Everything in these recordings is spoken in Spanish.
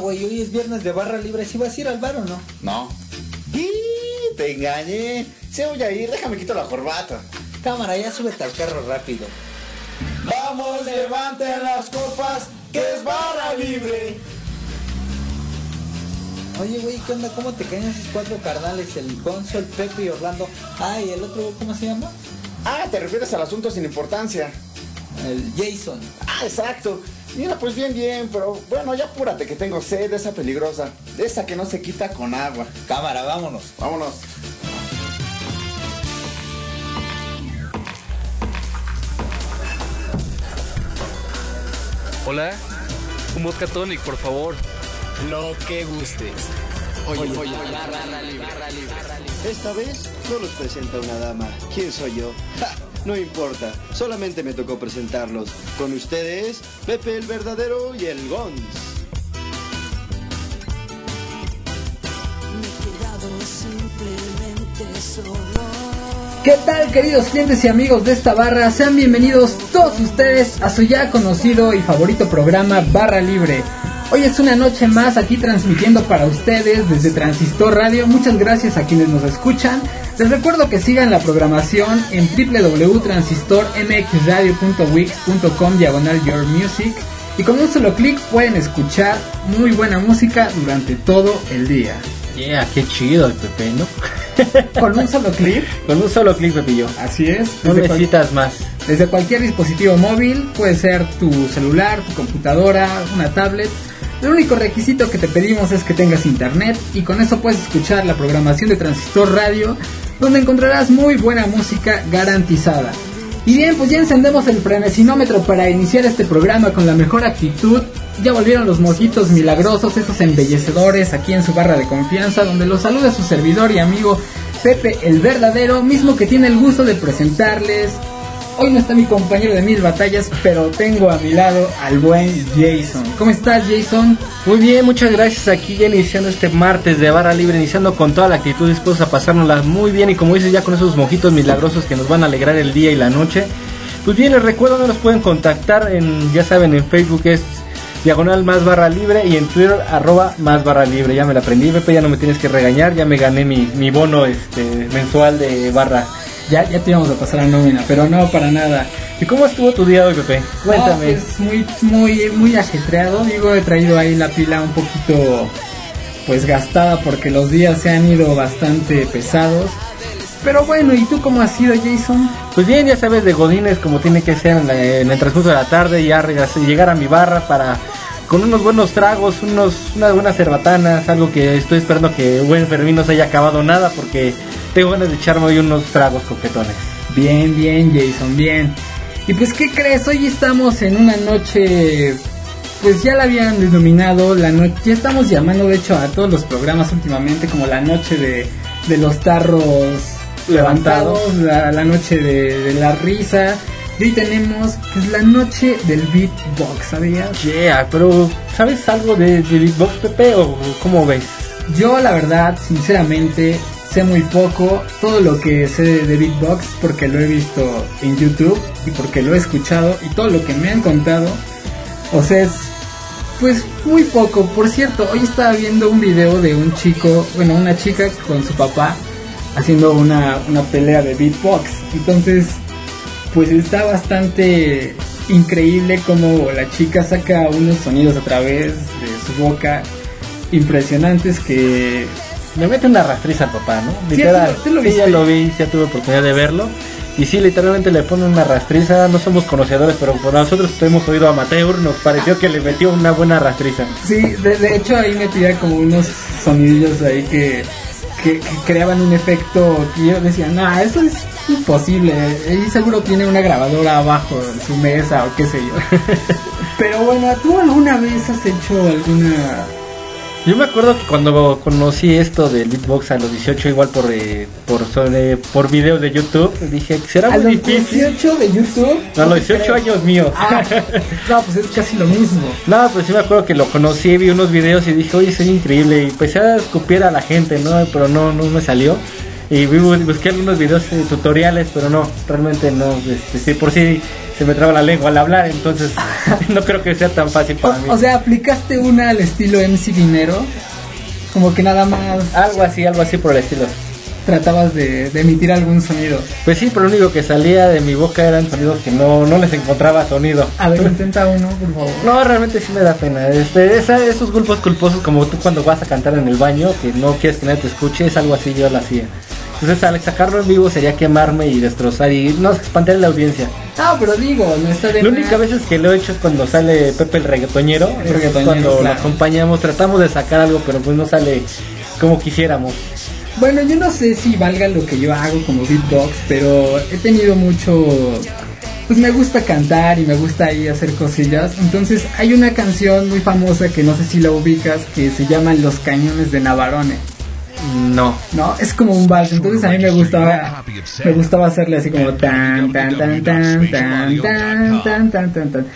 Hoy es viernes de barra libre. ¿Si vas a ir al bar o no? No. ¡Y! Te engañé. Se voy a ir, déjame quito la corbata. Cámara, ya súbete al carro rápido. Vamos, levanten las copas, que es barra libre. Oye, güey, ¿qué onda? ¿Cómo te caen esos cuatro carnales? El Gonzo, el Pepe y Orlando. Ah, y el otro, ¿cómo se llama? Ah, te refieres al asunto sin importancia. El Jason. Ah, exacto. Mira, pues bien, bien, pero bueno, ya apúrate que tengo sed, esa peligrosa. Esa que no se quita con agua. Cámara, vámonos. Vámonos. Hola, un vodka tonic, por favor. Lo que gustes. Oye, oye, barra libre. Esta vez no los presenta una dama. ¿Quién soy yo? ¡Ja! No importa, solamente me tocó presentarlos. Con ustedes, Pepe el verdadero y el Gons. ¿Qué tal queridos clientes y amigos de esta barra? Sean bienvenidos todos ustedes a su ya conocido y favorito programa Barra Libre. Hoy es una noche más aquí transmitiendo para ustedes desde Transistor Radio. Muchas gracias a quienes nos escuchan. Les recuerdo que sigan la programación en www.transistormxradio.wix.com diagonal Your Music y con un solo clic pueden escuchar muy buena música durante todo el día. Yeah, qué chido el Pepe, ¿no? Con un solo clic, Con un solo clic, Pepillo. así es. No cual- necesitas más. Desde cualquier dispositivo móvil, puede ser tu celular, tu computadora, una tablet. El único requisito que te pedimos es que tengas internet y con eso puedes escuchar la programación de Transistor Radio, donde encontrarás muy buena música garantizada. Y bien, pues ya encendemos el frenesinómetro para iniciar este programa con la mejor actitud. Ya volvieron los mojitos milagrosos, esos embellecedores aquí en su barra de confianza, donde los saluda su servidor y amigo Pepe el verdadero, mismo que tiene el gusto de presentarles Hoy no está mi compañero de mil batallas, pero tengo a mi lado al buen Jason. ¿Cómo estás, Jason? Muy bien, muchas gracias. Aquí ya iniciando este martes de barra libre, iniciando con toda la actitud, dispuestos a pasárnosla muy bien y como dices, ya con esos mojitos milagrosos que nos van a alegrar el día y la noche. Pues bien, les recuerdo, no nos pueden contactar en, ya saben, en Facebook es diagonal más barra libre y en Twitter arroba más barra libre. Ya me la aprendí, Pepe, ya no me tienes que regañar, ya me gané mi, mi bono este mensual de barra. Ya, ya te íbamos a pasar a nómina, pero no para nada. ¿Y cómo estuvo tu día hoy, Pepe? Cuéntame. No, pues muy, muy, muy ajetreado. Digo, he traído ahí la pila un poquito, pues gastada porque los días se han ido bastante pesados. Pero bueno, ¿y tú cómo has sido, Jason? Pues bien, ya sabes de Godines como tiene que ser en, la- en el transcurso de la tarde ya regresar- llegar a mi barra para con unos buenos tragos, unos unas buenas cerbatanas, algo que estoy esperando que buen Fermín no se haya acabado nada porque tengo ganas de echarme hoy unos tragos coquetones. Bien, bien, Jason, bien. Y pues, ¿qué crees? Hoy estamos en una noche, pues ya la habían denominado, la noche, ya estamos llamando de hecho a todos los programas últimamente como la noche de, de los tarros levantados, la, la noche de, de la risa. Y hoy tenemos pues la noche del beatbox, ¿sabías? Yeah, pero ¿sabes algo de, de Beatbox, Pepe? ¿O cómo ves? Yo la verdad, sinceramente, muy poco. Todo lo que sé de, de beatbox porque lo he visto en YouTube y porque lo he escuchado y todo lo que me han contado. O sea, es pues muy poco. Por cierto, hoy estaba viendo un video de un chico, bueno, una chica con su papá haciendo una, una pelea de beatbox. Entonces, pues está bastante increíble como la chica saca unos sonidos a través de su boca impresionantes que Le mete una rastriza al papá, ¿no? Sí, Literal. ¿tú lo- Sí, ya lo vi, ya tuve oportunidad de verlo. Y sí, literalmente le pone una rastriza. No somos conocedores, pero por nosotros hemos oído amateur, nos pareció que le metió una buena rastriza. Sí, de, de hecho ahí metía como unos sonidillos ahí que, que, que creaban un efecto que yo decía, no, eso es imposible. Ahí seguro tiene una grabadora abajo en su mesa o qué sé yo. Pero bueno, ¿tú alguna vez has hecho alguna... Yo me acuerdo que cuando conocí esto del beatbox a los 18, igual por eh, por sobre, por videos de YouTube, dije, ¿será A muy los difícil? 18 de YouTube? No, a los 18 años míos. Ah, no, pues es casi lo mismo. No, pues sí me acuerdo que lo conocí, vi unos videos y dije, oye, soy increíble. Y empecé a escupir a la gente, ¿no? Pero no, no me salió. Y busqué algunos videos eh, tutoriales, pero no, realmente no. Este, sí, por si, se me traba la lengua al hablar, entonces no creo que sea tan fácil para mí. O, sea, aplicaste una al estilo MC Dinero. Como que nada más algo así, algo así por el estilo. tratabas de, de emitir algún sonido. Pues sí, pero lo único que salía de mi boca eran sonidos que no, no les encontraba sonido. A ver, intenta uno, por favor. No, realmente sí me da pena. Este, esa- esos grupos culposos como tú cuando vas a cantar en el baño, que no quieres que nadie te escuche, es algo así, yo lo hacía. Entonces al sacarlo en vivo sería quemarme y destrozar y no espantar a la audiencia. No, pero digo, no está de La única vez que lo he hecho es cuando sale Pepe el reggaetoñero, El reggaetonero, cuando lo claro. acompañamos, tratamos de sacar algo, pero pues no sale como quisiéramos. Bueno, yo no sé si valga lo que yo hago como beatbox, pero he tenido mucho... Pues me gusta cantar y me gusta ahí hacer cosillas. Entonces hay una canción muy famosa que no sé si la ubicas que se llama Los Cañones de Navarone. No. No, es como un vals, entonces a mí me gustaba me gustaba hacerle así como tan tan tan tan tan tan tan tan tan tan.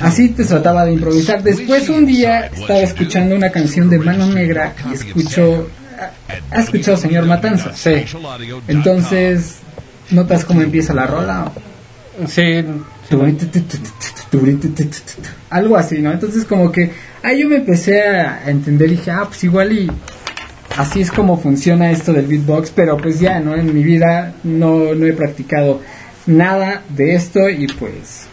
Así te trataba de improvisar. Después un día estaba escuchando una canción de Mano Negra y escucho ¿Has escuchado señor Matanza? Sí. Entonces, ¿notas cómo empieza la rola? Sí. Algo así, ¿no? Entonces como que ahí yo me empecé a entender y dije, ah, pues igual y así es como funciona esto del beatbox, pero pues ya, ¿no? En mi vida no, no he practicado nada de esto y pues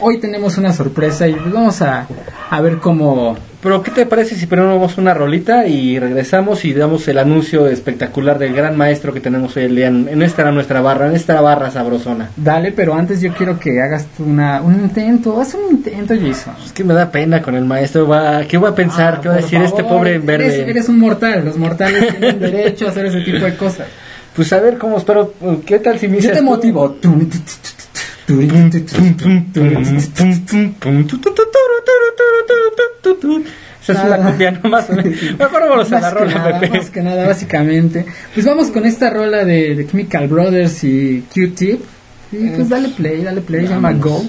hoy tenemos una sorpresa y pues vamos a, a ver cómo... Pero ¿qué te parece si primero vamos una rolita y regresamos y damos el anuncio espectacular del gran maestro que tenemos hoy el día en en esta nuestra barra, en esta barra sabrosona? Dale, pero antes yo quiero que hagas una, un intento, haz un intento, Jason. Es que me da pena con el maestro, va, ¿qué va a pensar? Ah, ¿Qué va a decir este pobre en verde? Eres, eres un mortal, los mortales tienen derecho a hacer ese tipo de cosas. Pues a ver cómo espero, ¿qué tal si me Yo te tú? Esa es una copia nomás. Mejor vámonos a la rola, nada, Pepe. más que nada, básicamente. Pues vamos con esta rola de, de Chemical Brothers y Q-Tip. Y pues dale play, dale play, se llama Go.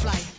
Flight.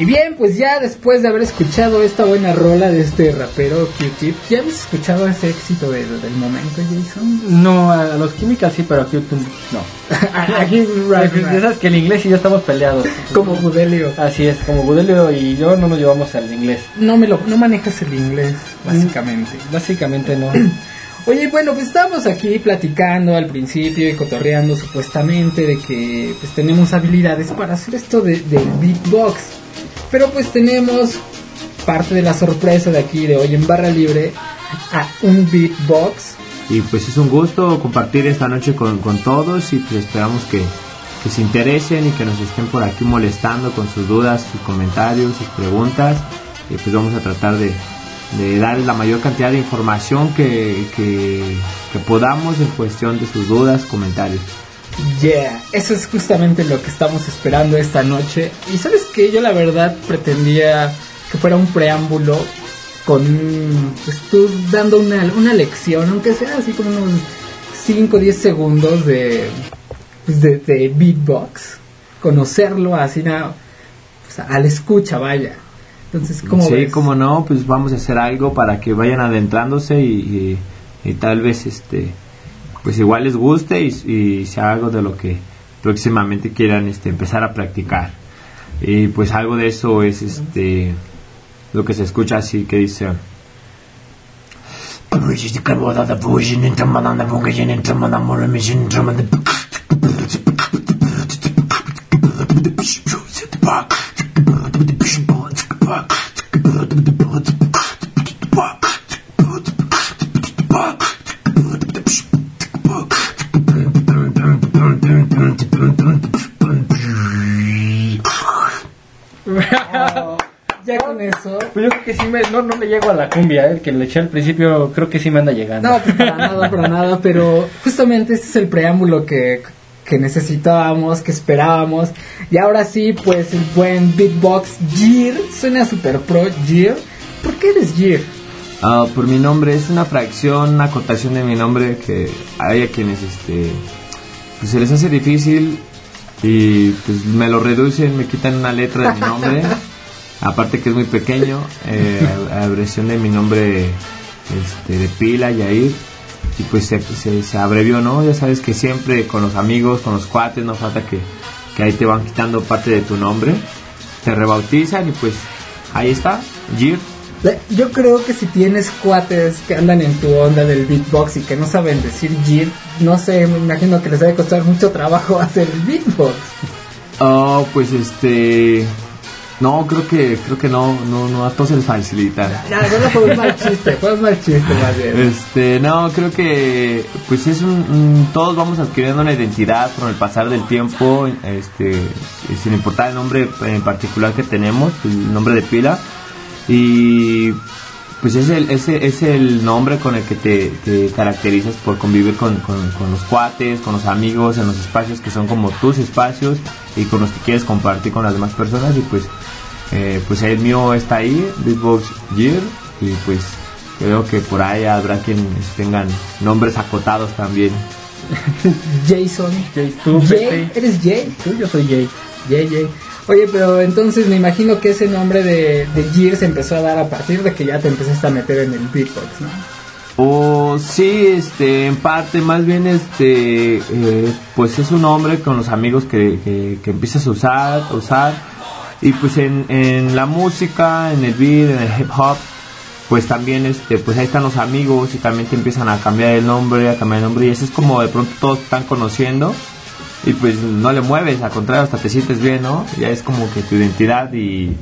Y bien, pues ya después de haber escuchado esta buena rola de este rapero Q-Tip, ¿ya habéis escuchado ese éxito de- del momento, Jason? No, a los químicas sí, pero aquí no. Aquí, Ya right. sabes que el inglés y yo estamos peleados. Como Budelio. Así es, como Budelio y yo no nos llevamos al inglés. No me lo, no manejas el inglés, básicamente. Básicamente no. Oye, bueno, pues estábamos aquí platicando al principio y cotorreando supuestamente de que pues tenemos habilidades para hacer esto de, del beatbox. Pero pues tenemos parte de la sorpresa de aquí de hoy en Barra Libre a un beatbox. Y pues es un gusto compartir esta noche con, con todos y pues esperamos que, que se interesen y que nos estén por aquí molestando con sus dudas, sus comentarios, sus preguntas. Y pues vamos a tratar de, de dar la mayor cantidad de información que, que, que podamos en cuestión de sus dudas, comentarios. Yeah, eso es justamente lo que estamos esperando esta noche. Y sabes que yo la verdad pretendía que fuera un preámbulo con pues, tú dando una, una lección, aunque sea así como unos 5 o 10 segundos de, pues, de, de beatbox, conocerlo así na- pues, a la escucha, vaya. Entonces, ¿cómo sí, ves? como no, pues vamos a hacer algo para que vayan adentrándose y, y- y tal vez este pues igual les guste y, sea algo de lo que próximamente quieran este empezar a practicar. Y pues algo de eso es este lo que se escucha así que dice me, no, no le llego a la cumbia, eh, el que le eché al principio creo que sí me anda llegando. No, pues para nada, para nada, pero justamente este es el preámbulo que, que necesitábamos, que esperábamos. Y ahora sí, pues el buen beatbox Gear, suena super pro Gear. ¿Por qué eres Gear? Ah, por mi nombre es una fracción, una acotación de mi nombre que hay a quienes este pues se les hace difícil y pues me lo reducen, me quitan una letra de mi nombre. Aparte que es muy pequeño, eh, abreviación de mi nombre este, de pila, Yair. Y pues se, se, se abrevió, ¿no? Ya sabes que siempre con los amigos, con los cuates, no falta que, que ahí te van quitando parte de tu nombre. Te rebautizan y pues ahí está, Jir. Le- Yo creo que si tienes cuates que andan en tu onda del beatbox y que no saben decir Gear, no sé, me imagino que les debe costar mucho trabajo hacer el beatbox. Oh, pues este. No, creo que creo que no, no, no a todos se les facilita. Ya, no fue un mal chiste, fue un mal chiste más bien. Este, no, creo que pues es un, un- todos vamos adquiriendo una identidad con el pasar del tiempo, este, sin importar el nombre en particular que tenemos, el nombre de pila y pues es el, ese es el nombre con el que te, te caracterizas por convivir con, con- con los cuates, con los amigos, en los espacios que son como tus espacios y con los que quieres compartir con las demás personas y pues eh, pues el mío está ahí, Beatbox Gear y pues Creo que por ahí habrá quienes tengan nombres acotados también. Jason. Jay, tú, Jay. ¿Eres Jay? Tú, yo soy Jay. Jay, Jay. Oye, pero entonces me imagino que ese nombre de, de Gears se empezó a dar a partir de que ya te empezaste a meter en el beatbox, ¿no? O sí, este, en parte, más bien, este, eh, pues es un nombre con los amigos que, que, que empiezas a usar, a usar. Y pues en, en la música, en el beat, en el hip hop, pues también, este, pues ahí están los amigos y también te empiezan a cambiar el nombre, a cambiar el nombre. Y eso es como de pronto todos te están conociendo y pues no le mueves, al contrario, hasta te sientes bien, ¿no? Ya es como que tu identidad y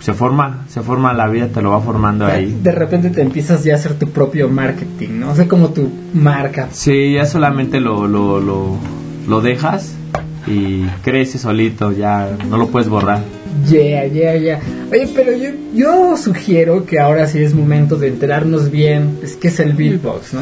se forma, se forma la vida, te lo va formando ahí. De repente te empiezas ya a hacer tu propio marketing, ¿no? O sea, como tu marca. Sí, ya solamente lo, lo, lo, lo dejas y crece solito, ya no lo puedes borrar. Yeah, yeah, yeah. Oye, pero yo, yo sugiero que ahora sí es momento de enterarnos bien es qué es el beatbox, ¿no?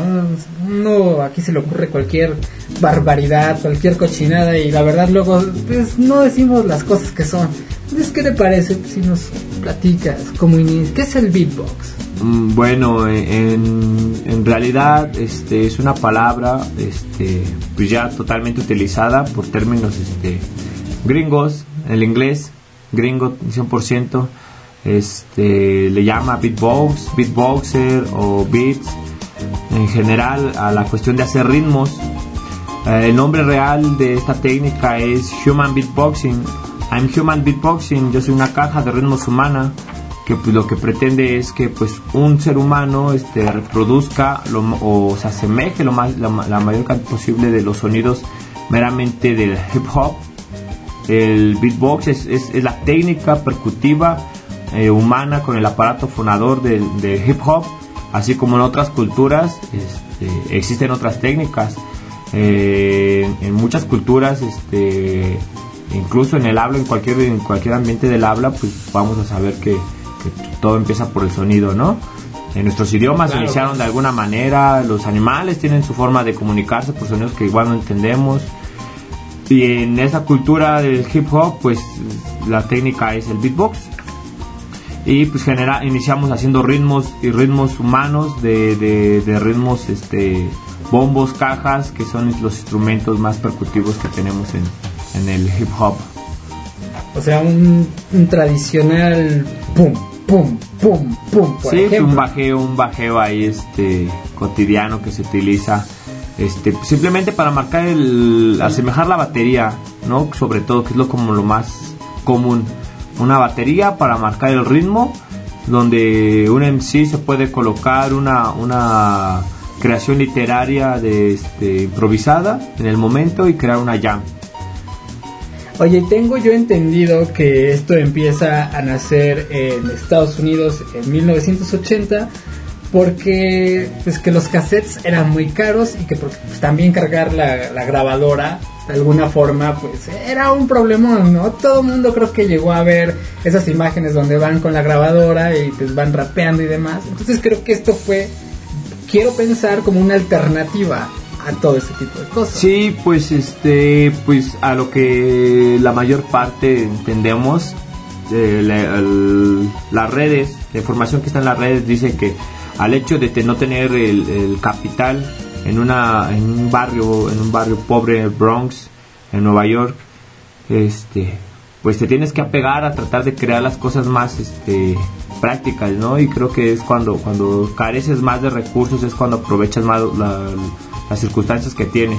Uno aquí se le ocurre cualquier barbaridad, cualquier cochinada y la verdad luego pues no decimos las cosas que son. Entonces, ¿qué te parece si nos platicas como inicio? ¿Qué es el beatbox? Mm, Bueno, en, en realidad este, es una palabra este, pues ya totalmente utilizada por términos este, gringos, el inglés gringo 100%, este, le llama beatbox, beatboxer o beats, en general a la cuestión de hacer ritmos. Eh, el nombre real de esta técnica es Human Beatboxing. I'm Human Beatboxing, yo soy una caja de ritmos humana que pues, lo que pretende es que pues un ser humano este, reproduzca lo, o se asemeje lo más, la, la mayor cantidad posible de los sonidos meramente del hip hop. El beatbox es, es- es la técnica percutiva eh, humana con el aparato fonador del del hip hop, así como en otras culturas este, existen otras técnicas. Eh, en muchas culturas, este, incluso en el habla, en cualquier, en cualquier ambiente del habla, pues vamos a saber que, que todo empieza por el sonido, ¿no? En nuestros idiomas se iniciaron de alguna manera, los animales tienen su forma de comunicarse por sonidos que igual no entendemos. Y en esa cultura del hip hop, pues la técnica es el beatbox. Y pues genera, iniciamos haciendo ritmos y ritmos humanos de, de, de ritmos, este, bombos, cajas, que son los instrumentos más percutivos que tenemos en, en el hip hop. O sea, un, un tradicional pum, pum, pum, pum, por sí, ejemplo. un bajeo, un bajeo ahí este cotidiano que se utiliza este simplemente para marcar el asemejar la batería, ¿no? Sobre todo que es lo como lo más común, una batería para marcar el ritmo donde un MC se puede colocar una una creación literaria de este, improvisada en el momento y crear una jam. Oye, tengo yo entendido que esto empieza a nacer en Estados Unidos en 1980 porque pues que los cassettes eran muy caros y que porque, pues, también cargar la, grabadora de alguna forma pues era un problema, ¿no? Todo el mundo creo que llegó a ver esas imágenes donde van con la grabadora y pues van rapeando y demás. Entonces creo que esto fue, quiero pensar como una alternativa a todo ese tipo de cosas. Sí, pues este, pues a lo que la mayor parte entendemos, eh, las redes, la información que está en las redes dice que al hecho de te- no tener el, capital en una, un barrio, en un barrio pobre, Bronx, en Nueva York, este, pues te tienes que apegar a tratar de crear las cosas más, este, prácticas, ¿no? Y creo que es cuando, cuando careces más de recursos, es cuando aprovechas más la- las circunstancias que tienes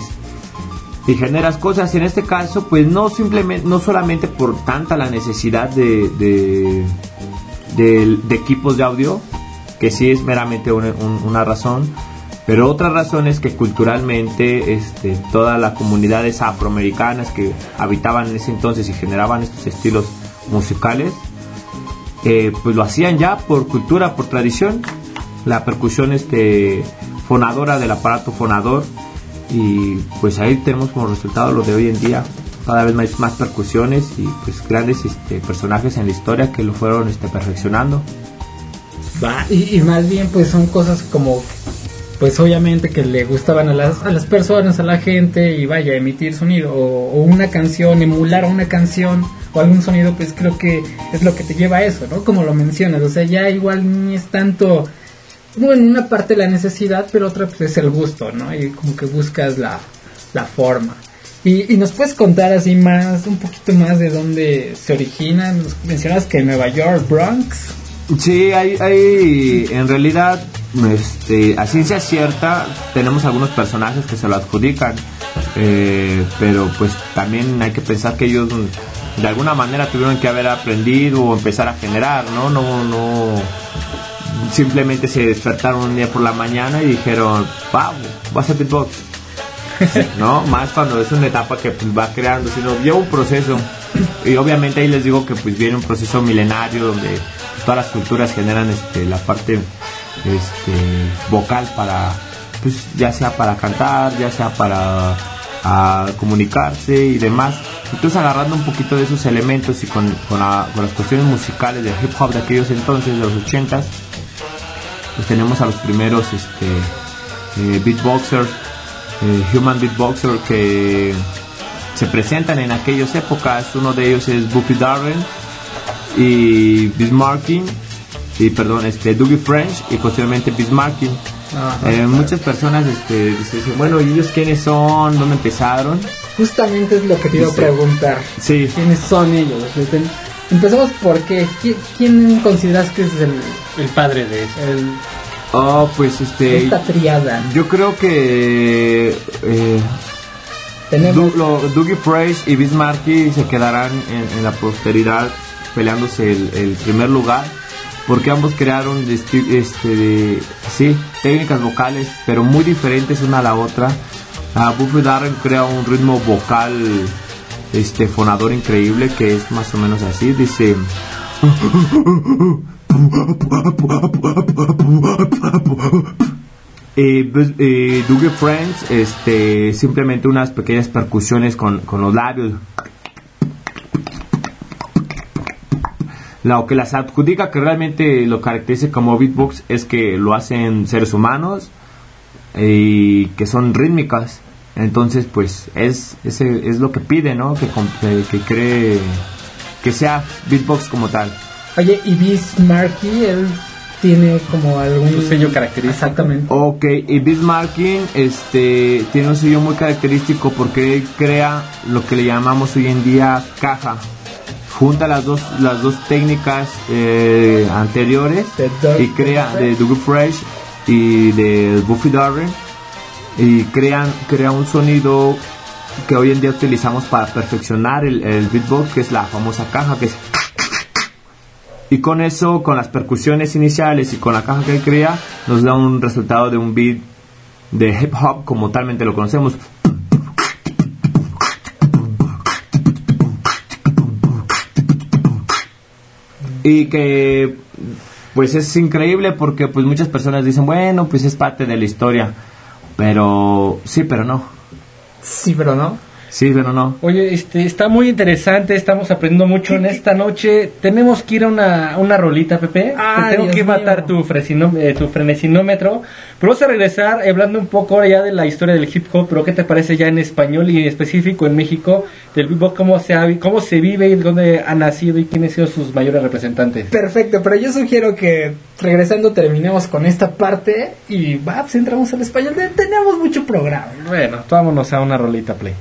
y generas cosas. En este caso, pues no simplemente, no solamente por tanta la necesidad de equipos de audio, que sí es meramente una, un- una razón, pero otra razón es que culturalmente este, todas las comunidades afroamericanas que habitaban en ese entonces y generaban estos estilos musicales, eh, pues lo hacían ya por cultura, por tradición. La percusión este, fonadora del aparato fonador y pues ahí tenemos como resultado lo de hoy en día cada vez más, más percusiones y pues grandes este, personajes en la historia que lo fueron este, perfeccionando Va, y, más bien pues son cosas como pues obviamente que le gustaban a las, a las personas, a la gente y vaya, emitir sonido o, una canción, emular una canción o algún sonido pues creo que es lo que te lleva a eso, ¿no? Como lo mencionas, o sea, ya igual ni es tanto bueno, una parte la necesidad, pero otra pues es el gusto, ¿no? Y como que buscas la, la forma. Y, nos puedes contar así más, un poquito más de dónde se originan. Mencionas que Nueva York, Bronx. Sí, hay, hay en realidad, este, a ciencia cierta, tenemos algunos personajes que se lo adjudican, eh, pero pues también hay que pensar que ellos de alguna manera tuvieron que haber aprendido o empezar a generar, ¿no? No, no, simplemente se despertaron un día por la mañana y dijeron, wow, voy a beatbox. ¿no? Más cuando es una etapa que pues, va creando, sino lleva un proceso. Y obviamente ahí les digo que pues viene un proceso milenario donde todas las culturas generan este, la parte este, vocal para, pues ya sea para cantar, ya sea para comunicarse y demás. Entonces agarrando un poquito de esos elementos y con, con, la- con las cuestiones musicales del hip hop de aquellos entonces, de los ochentas, pues tenemos a los primeros este, eh, beatboxers, eh, human beatboxer que se presentan en aquellas épocas. Uno de ellos es Buffy Darren y Bismarcky y perdón, este Dougie French y posteriormente Bismarcky. Ajá. Eh, muchas personas este, dicen, bueno, ¿y ellos quiénes son? ¿Dónde empezaron? Justamente es lo que te iba a preguntar. Sí, ¿Quiénes son ellos? Este, Empezamos por qué. ¿Qui- ¿Quién consideras que es el, El padre de eso. el- oh, pues este, esta triada? yo creo que eh, Tenemos Du- lo- Dougie Fresh y Bismarcky se quedarán en, en la posteridad peleándose el, el primer lugar porque ambos crearon este, sí, técnicas vocales pero muy diferentes una a la otra. Ah, Buffy Darren crea un ritmo vocal este fonador increíble que es más o menos así, dice Eh, eh, Friends, este, simplemente unas pequeñas percusiones con, con los labios. Lo que las adjudica que realmente lo caracteriza como beatbox es que lo hacen seres humanos y que son rítmicas. Entonces, pues es, ese es lo que pide, ¿no? Que, que, cree que sea beatbox como tal. Oye, y Bismarcky, él tiene como algún Su sello característico. Exactamente. Ok, y Bismarcky este, tiene un sello muy característico porque él crea lo que le llamamos hoy en día caja. Junta las dos, las dos técnicas eh, anteriores Doug- y crea de Dougie Fresh y de Buffy Darren y crean, crea un sonido que hoy en día utilizamos para perfeccionar el, el beatbox que es la famosa caja que es y con eso, con las percusiones iniciales y con la caja que crea, nos da un resultado de un beat de hip hop como talmente lo conocemos. Y que pues es increíble porque pues muchas personas dicen, bueno, pues es parte de la historia. Pero sí, pero no. Sí, pero no. Sí, pero no. Oye, este, está muy interesante, estamos aprendiendo mucho en esta noche. Tenemos que ir a una, una rolita, Pepe. Ah, Te tengo Dios que matar mío. tu, fresino- eh, tu frenesinómetro. Pero vamos a regresar hablando un poco ahora ya de la historia del hip hop, pero ¿qué te parece ya en español y en específico en México? Del hip hop, cómo se, ha- cómo se vive y dónde ha nacido y quiénes son sus mayores representantes. Perfecto, pero yo sugiero que regresando terminemos con esta parte y va, pues entramos al español. Te- Tenemos mucho programa. Bueno, vámonos a una rolita, play.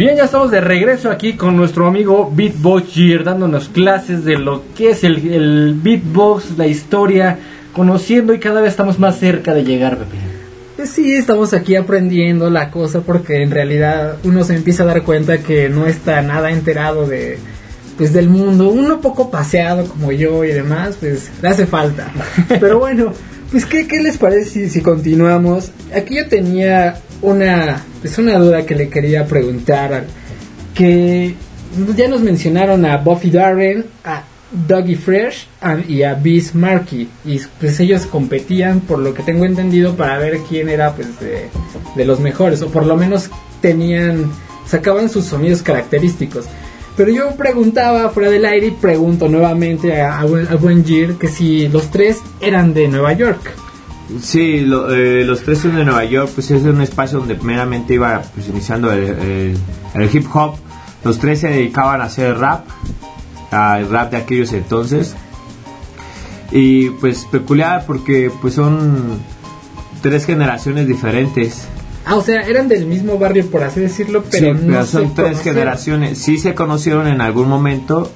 Bien, ya estamos de regreso aquí con nuestro amigo Beatbox Gear, dándonos clases de lo que es el, el beatbox, la historia, conociendo y cada vez estamos más cerca de llegar, Pepe. Pues sí, estamos aquí aprendiendo la cosa porque en realidad uno se empieza a dar cuenta que no está nada enterado de pues del mundo, uno poco paseado como yo y demás, pues le hace falta. Pero bueno, pues ¿qué, qué les parece si, si continuamos? Aquí yo tenía una pues una duda que le quería preguntar que ya nos mencionaron a Buffy Darren, a Dougie Fresh y a Biz Markie y pues ellos competían por lo que tengo entendido para ver quién era pues de, de los mejores o por lo menos tenían sacaban sus sonidos característicos. Pero yo preguntaba fuera del aire y pregunto nuevamente a, a, a buen Gear que si los tres eran de Nueva York Sí, lo- eh, los tres son de Nueva York, pues es un espacio donde meramente iba pues, iniciando el, el- el hip hop. Los tres se dedicaban a hacer rap, al rap de aquellos entonces. Y pues peculiar porque pues son tres generaciones diferentes. ah o sea eran del mismo barrio por así decirlo pero Sí, no pero se son tres conocieron. generaciones. Sí se conocieron en algún momento,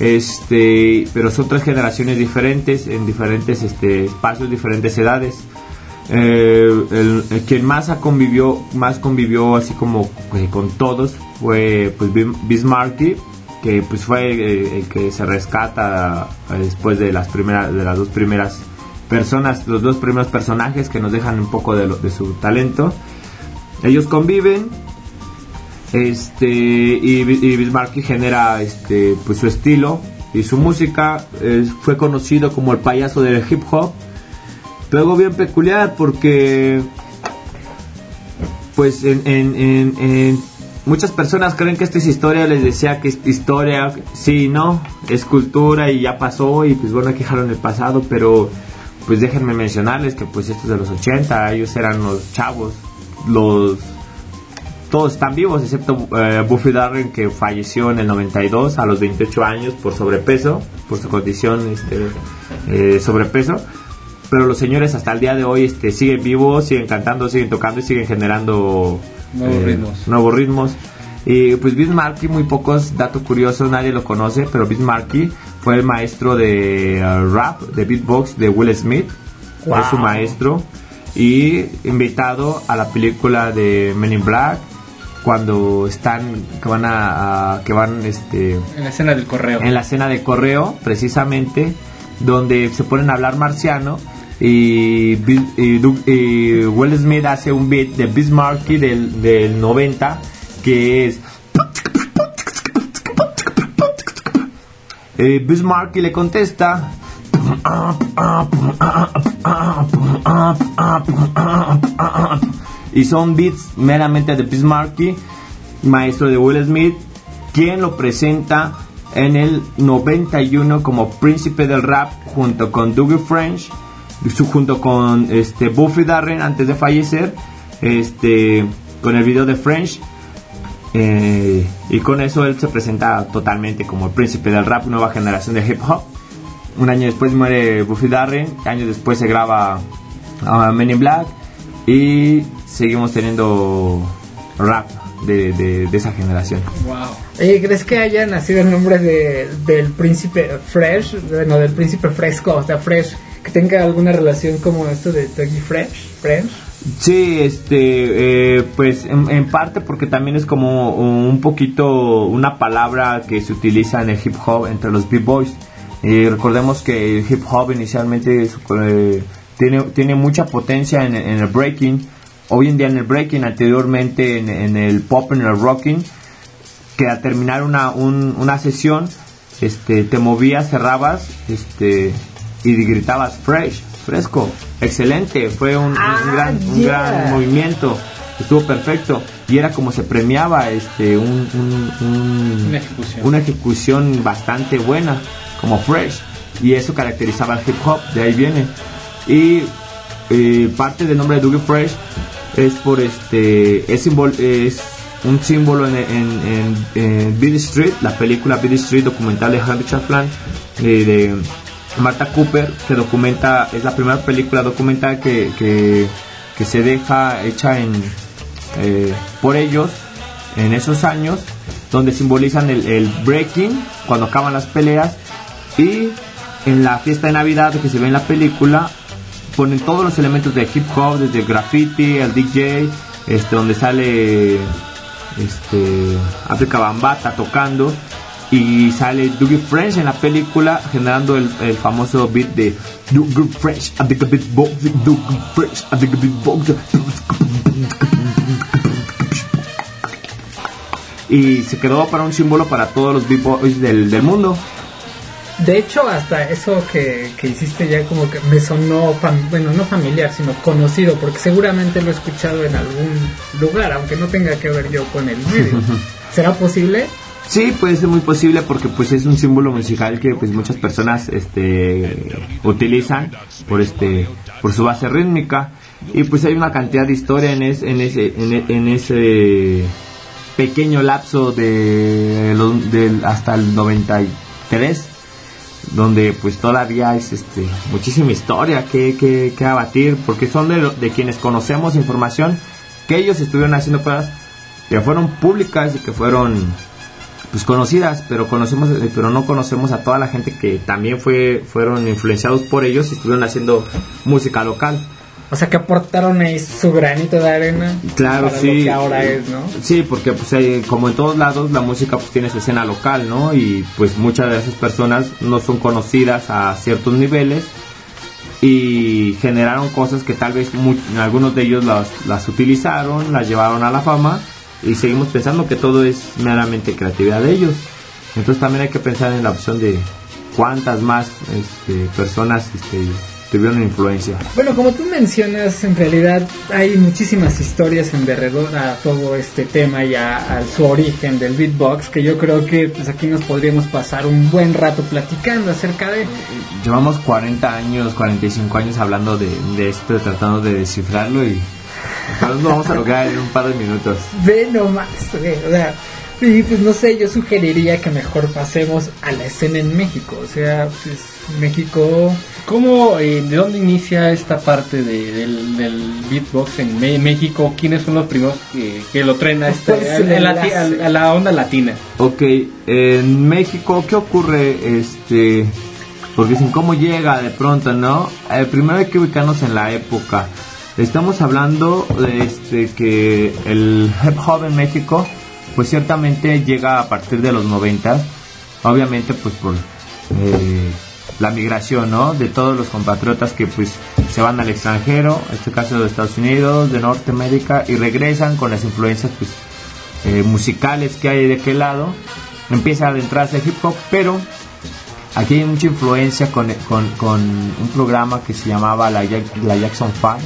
este, pero son tres generaciones diferentes en diferentes este, espacios, diferentes edades. Eh, el, quien más convivió, más convivió así como eh, con todos fue pues Bismarcky, que pues fue eh, el que se rescata después de las primeras, de las dos primeras personas, los dos primeros personajes que nos dejan un poco de, lo- de su talento. Ellos conviven, este y, y Bismarcky genera este pues su estilo y su música. Fue conocido como el payaso del hip hop. Algo bien peculiar porque pues en, en- en- en- muchas personas creen que esto es historia. Les decía que es historia sí no es cultura y ya pasó y pues bueno hay que dejarlo en el pasado pero pues déjenme mencionarles que pues esto es de los 80 ellos eran los chavos los todos están vivos excepto eh, Buffy Darren que falleció en el 92 a los 28 años por sobrepeso, por su condición este, eh, sobrepeso. Pero los señores hasta el día de hoy este, siguen vivos, siguen cantando, siguen tocando y siguen generando Nuevos ritmos. nuevos ritmos. Y pues Bismarcky, muy pocos, dato curioso, nadie lo conoce, pero Bismarcky fue el maestro de eh, rap, de beatbox de Will Smith. Es su maestro. Y invitado a la película de Men in Black cuando están que van a, a- que van este En la escena del correo. en la escena de correo precisamente donde se ponen a hablar marciano y, y y Will Smith hace un beat de Bismarcky del, del 90 que es eh, Bismarcky le contesta y son beats meramente de Bismarcky, maestro de Will Smith, quien lo presenta en el 91 como príncipe del rap junto con Dougie French, junto con este Buffy Darren antes de fallecer, este con el video de French eh, y con eso él se presenta totalmente como el príncipe del rap, nueva generación de hip hop. Un año después muere Buffy Darren, años después se graba ah, Men in Black y seguimos teniendo rap de, de- de esa generación. Oye, ¿crees que haya nacido el nombre de, del príncipe Fresh? Bueno, del príncipe fresco, o sea, Fresh, que tenga alguna relación como esto de Dougie Fresh? Fresh? Sí, este, eh, pues en, en parte porque también es como un poquito una palabra que se utiliza en el hip hop entre los b-boys. Y recordemos que el hip hop inicialmente es, eh, tiene, tiene mucha potencia en, en el breaking. Hoy en día en el breaking, anteriormente en, en el pop, en el rocking, que al terminar una, un- una sesión, este, te movías, cerrabas, este, y gritabas fresh, fresco, excelente, fue un, un Ah, gran, un yeah. gran movimiento, estuvo perfecto, y era como se premiaba, este, un, un- un- Una ejecución. una ejecución bastante buena, como fresh, y eso caracterizaba al hip hop, de ahí viene, y eh, parte del nombre de Dougie Fresh es por este es, simbol- es un símbolo en, en, en, Beat Street, la película Beat Street documental de Henry Chaplin eh, de Martha Cooper que documenta es la primera película documental que, que, que se deja hecha en eh, por ellos en esos años donde simbolizan el, el breaking cuando acaban las peleas y en la fiesta de navidad que se ve en la película ponen todos los elementos de hip hop desde el graffiti el DJ este donde sale este África Bambata tocando y sale Dougie French en la película generando el, el famoso beat de Dougie box Dougie bit box y se quedó para un símbolo para todos los b-boys del, del mundo De hecho, hasta eso que, que hiciste ya como que me sonó, fam- bueno, no familiar, sino conocido, porque seguramente lo he escuchado en algún lugar, aunque no tenga que ver yo con el video. ¿Será posible? Sí, puede ser muy posible porque pues es un símbolo musical que pues muchas personas este utilizan por este por su base rítmica y pues hay una cantidad de historia en, es- en ese en, en ese pequeño lapso de, del- hasta el 93 donde pues todavía es este muchísima historia que, que, que abatir porque son de, de quienes conocemos información que ellos estuvieron haciendo cosas que fueron públicas y que fueron pues conocidas, pero conocemos, eh, pero no conocemos a toda la gente que también fue, fueron influenciados por ellos y estuvieron haciendo música local. O sea, que aportaron ahí su granito de arena. Claro, para sí. Lo que ahora es, ¿no? Sí, porque pues eh, como en todos lados la música pues tiene su escena local, ¿no? Y pues muchas de esas personas no son conocidas a ciertos niveles y generaron cosas que tal vez mu- algunos de ellos las, las utilizaron, las llevaron a la fama y seguimos pensando que todo es meramente creatividad de ellos. Entonces también hay que pensar en la opción de cuántas más este, personas este, tuvieron influencia. Bueno, como tú mencionas, en realidad hay muchísimas historias en derredor a todo este tema y a, a su origen del beatbox que yo creo que pues aquí nos podríamos pasar un buen rato platicando acerca de... Llevamos 40 años, 45 años hablando de, de esto, tratando de descifrarlo y lo vamos a lograr en un par de minutos. Ve nomás, ve, o sea, y pues no sé, yo sugeriría que mejor pasemos a la escena en México, o sea, pues México... ¿Cómo, eh, de dónde inicia esta parte de- del, del beatbox en Me- México? ¿Quiénes son los primeros que, que lo traen a, esta- ¿Cuál es el a- a la, enlace? a la onda latina? Ok, en México, ¿qué ocurre? Este, porque dicen, ¿cómo llega de pronto, no? Eh, primero hay que ubicarnos en la época. Estamos hablando de este, que el hip hop en México, pues ciertamente llega a partir de los 90, obviamente pues por eh, la migración, ¿no? De todos los compatriotas que pues se van al extranjero, en este caso de Estados Unidos, de Norteamérica, y regresan con las influencias pues, eh, musicales que hay de aquel lado. Empieza a adentrarse el hip hop, pero aquí hay mucha influencia con, con- un programa que se llamaba la, la Jackson 5,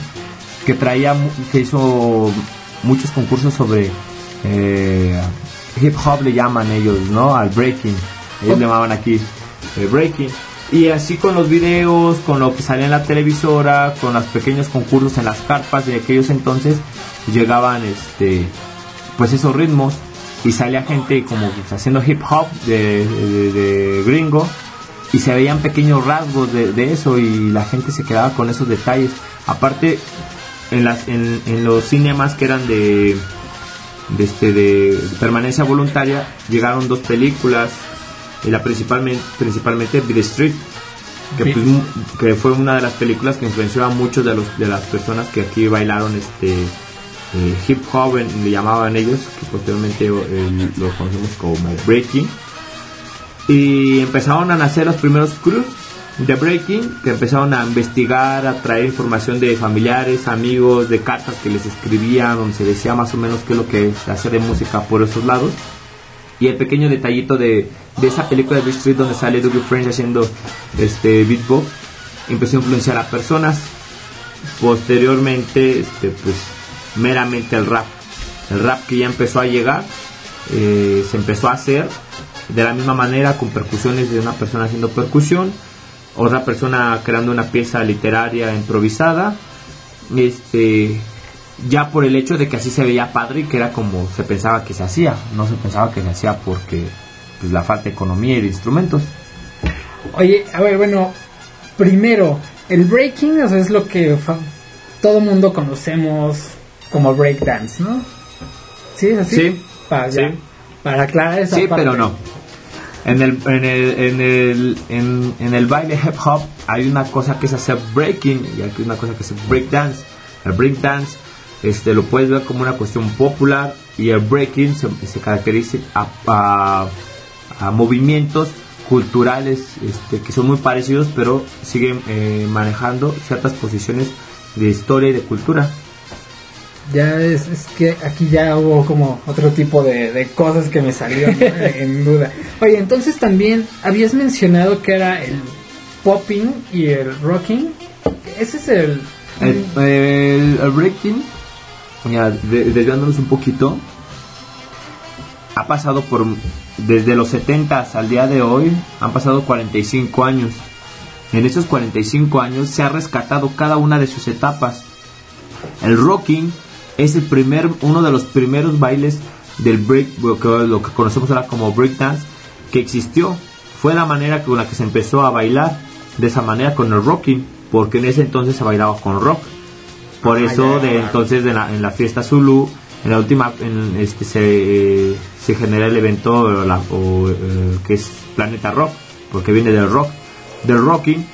que traía, que hizo muchos concursos sobre eh, hip hop, le llaman ellos, ¿no? Al breaking. Ellos llamaban aquí eh, breaking. Y así con los videos, con lo que salía en la televisora, con los pequeños concursos en las carpas de aquellos entonces, llegaban este pues esos ritmos y salía gente como haciendo hip hop de, de- gringo y se veían pequeños rasgos de, eso y la gente se quedaba con esos detalles. Aparte, en, las, en los cinemas que eran de, de, este, de permanencia voluntaria, llegaron dos películas, y la principalmente, principalmente Beat Street, que, pues, que fue una de las películas que influenció a muchos de, los, de las personas que aquí bailaron este eh, hip hop, le llamaban ellos, que posteriormente eh, lo conocemos como breaking. Y empezaron a nacer los primeros crews de breaking, que empezaron a investigar, a traer información de familiares, amigos, de cartas que les escribían, donde se decía más o menos qué es lo que es hacer de música por esos lados. Y el pequeño detallito de, esa película de Beat Street donde sale Dougie French haciendo este beatbox empezó a influenciar a personas. Posteriormente, este, pues meramente el rap. El rap que ya empezó a llegar, eh, se empezó a hacer de la misma manera con percusiones de una persona haciendo percusión, otra persona creando una pieza literaria improvisada. Este, ya por el hecho de que así se veía padre y que era como se pensaba que se hacía, no se pensaba que se hacía porque pues la falta de economía y de instrumentos. Oye, a ver, bueno, primero, el breaking o sea, es lo que todo mundo conocemos como breakdance, ¿no? ¿Sí es así? Sí, Para, ya- sí. para aclarar esa Sí, parte. pero no. En el, en el, en el, en, el baile hip hop hay una cosa que es hacer breaking y aquí una cosa que es hacer breakdance. El breakdance este, lo puedes ver como una cuestión popular y el breaking se, se caracteriza a, a- a movimientos culturales este, que son muy parecidos pero siguen eh, manejando ciertas posiciones de historia y de cultura. Ya es, es que aquí ya hubo como otro tipo de, de cosas que me salieron ¿no? en duda. Oye, entonces también habías mencionado que era el popping y el rocking. Ese es el... El, el- el breaking, ya, de- desviándonos un poquito, ha pasado por, desde los 70 al día de hoy, han pasado 45 años. En esos 45 años se ha rescatado cada una de sus etapas. El rocking es el primer, uno de los primeros bailes del break, lo que, lo que conocemos ahora como breakdance, que existió. Fue la manera con la que se empezó a bailar, de esa manera con el rocking, porque en ese entonces se bailaba con rock. Por Ah, eso de entonces de la- en la fiesta Zulu, en la última, en este se, se genera el evento la- o, eh, que es Planeta Rock, porque viene del rock, del rocking,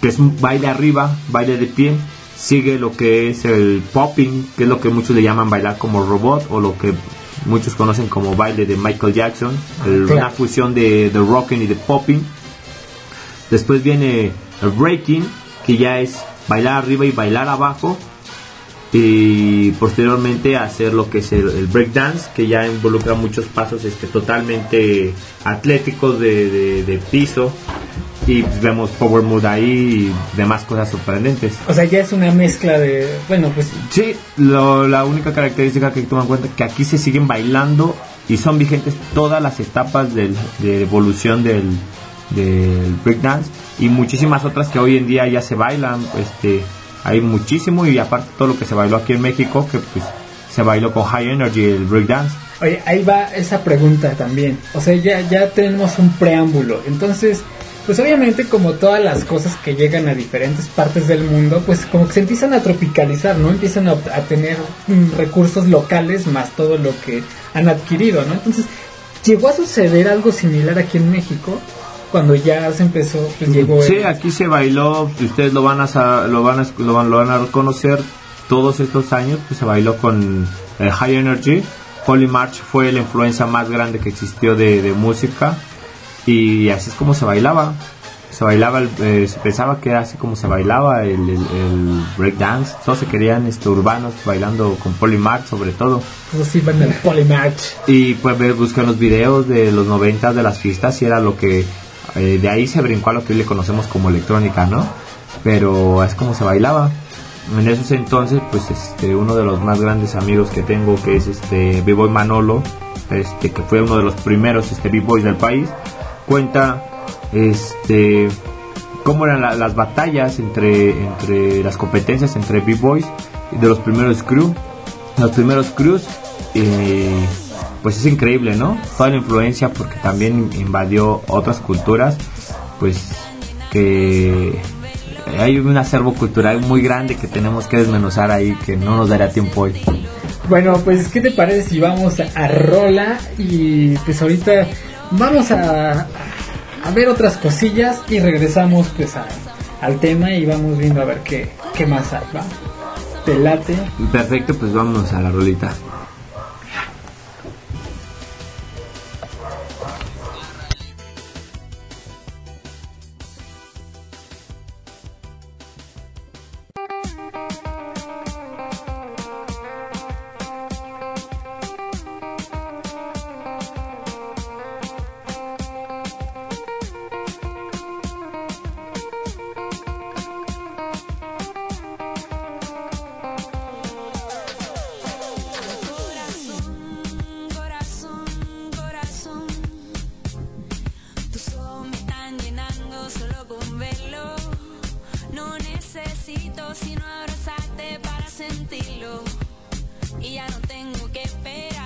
que es un baile arriba, baile de pie, sigue lo que es el popping, que es lo que muchos le llaman bailar como robot, o lo que muchos conocen como baile de Michael Jackson, el- Claro. una fusión de, de rocking y de popping. Después viene el breaking, que ya es bailar arriba y bailar abajo. Y posteriormente hacer lo que es el, el breakdance, que ya involucra muchos pasos este, totalmente atléticos de, de- de piso. Y vemos Power Mode ahí y demás cosas sorprendentes. O sea, ya es una mezcla de... Bueno, pues Sí, lo- la única característica que hay que tomar en cuenta es que aquí se siguen bailando y son vigentes todas las etapas del- de evolución del, del breakdance y muchísimas otras que hoy en día ya se bailan. Este, hay muchísimo y aparte todo lo que se bailó aquí en México que pues se bailó con High Energy el breakdance. Oye, ahí va esa pregunta también. O sea, ya, ya tenemos un preámbulo. Entonces, pues obviamente como todas las cosas que llegan a diferentes partes del mundo, pues como que se empiezan a tropicalizar, ¿no? Empiezan a, a tener mm, recursos locales más todo lo que han adquirido, ¿no? Entonces, ¿llegó a suceder algo similar aquí en México? Cuando ya se empezó, pues llegó... Sí, el- aquí se bailó, ustedes lo van a lo van a, lo van, lo van a reconocer todos estos años, pues se bailó con el High Energy. Holy March fue la influencia más grande que existió de, de música y así es como se bailaba. se bailaba, el- eh, se pensaba que era así como se bailaba el, el, el breakdance. Todos se querían este, urbanos bailando con Polymark sobre todo. Sí, el. Y pues busqué los videos de los 90 de las fiestas y era lo que eh, de ahí se brincó a lo que hoy le conocemos como electrónica, ¿no? Pero es como se bailaba. En esos entonces, pues este uno de los más grandes amigos que tengo que es este B-Boy Manolo, este que fue uno de los primeros este B-Boys del país, cuenta este cómo eran la- las batallas entre entre las competencias entre B-Boys de los primeros crew. Los primeros crews eh, pues es increíble no toda la influencia porque también invadió otras culturas pues que hay un acervo cultural muy grande que tenemos que desmenuzar ahí que no nos daría tiempo hoy. Bueno, pues, ¿qué te parece si vamos a Rola? Y pues ahorita vamos a, a ver otras cosillas y regresamos pues al tema y vamos viendo a ver qué, qué más hay, ¿va? Te late. perfecto pues vámonos a la rolita necesito sino abrazarte para sentirlo. Y ya no tengo que esperar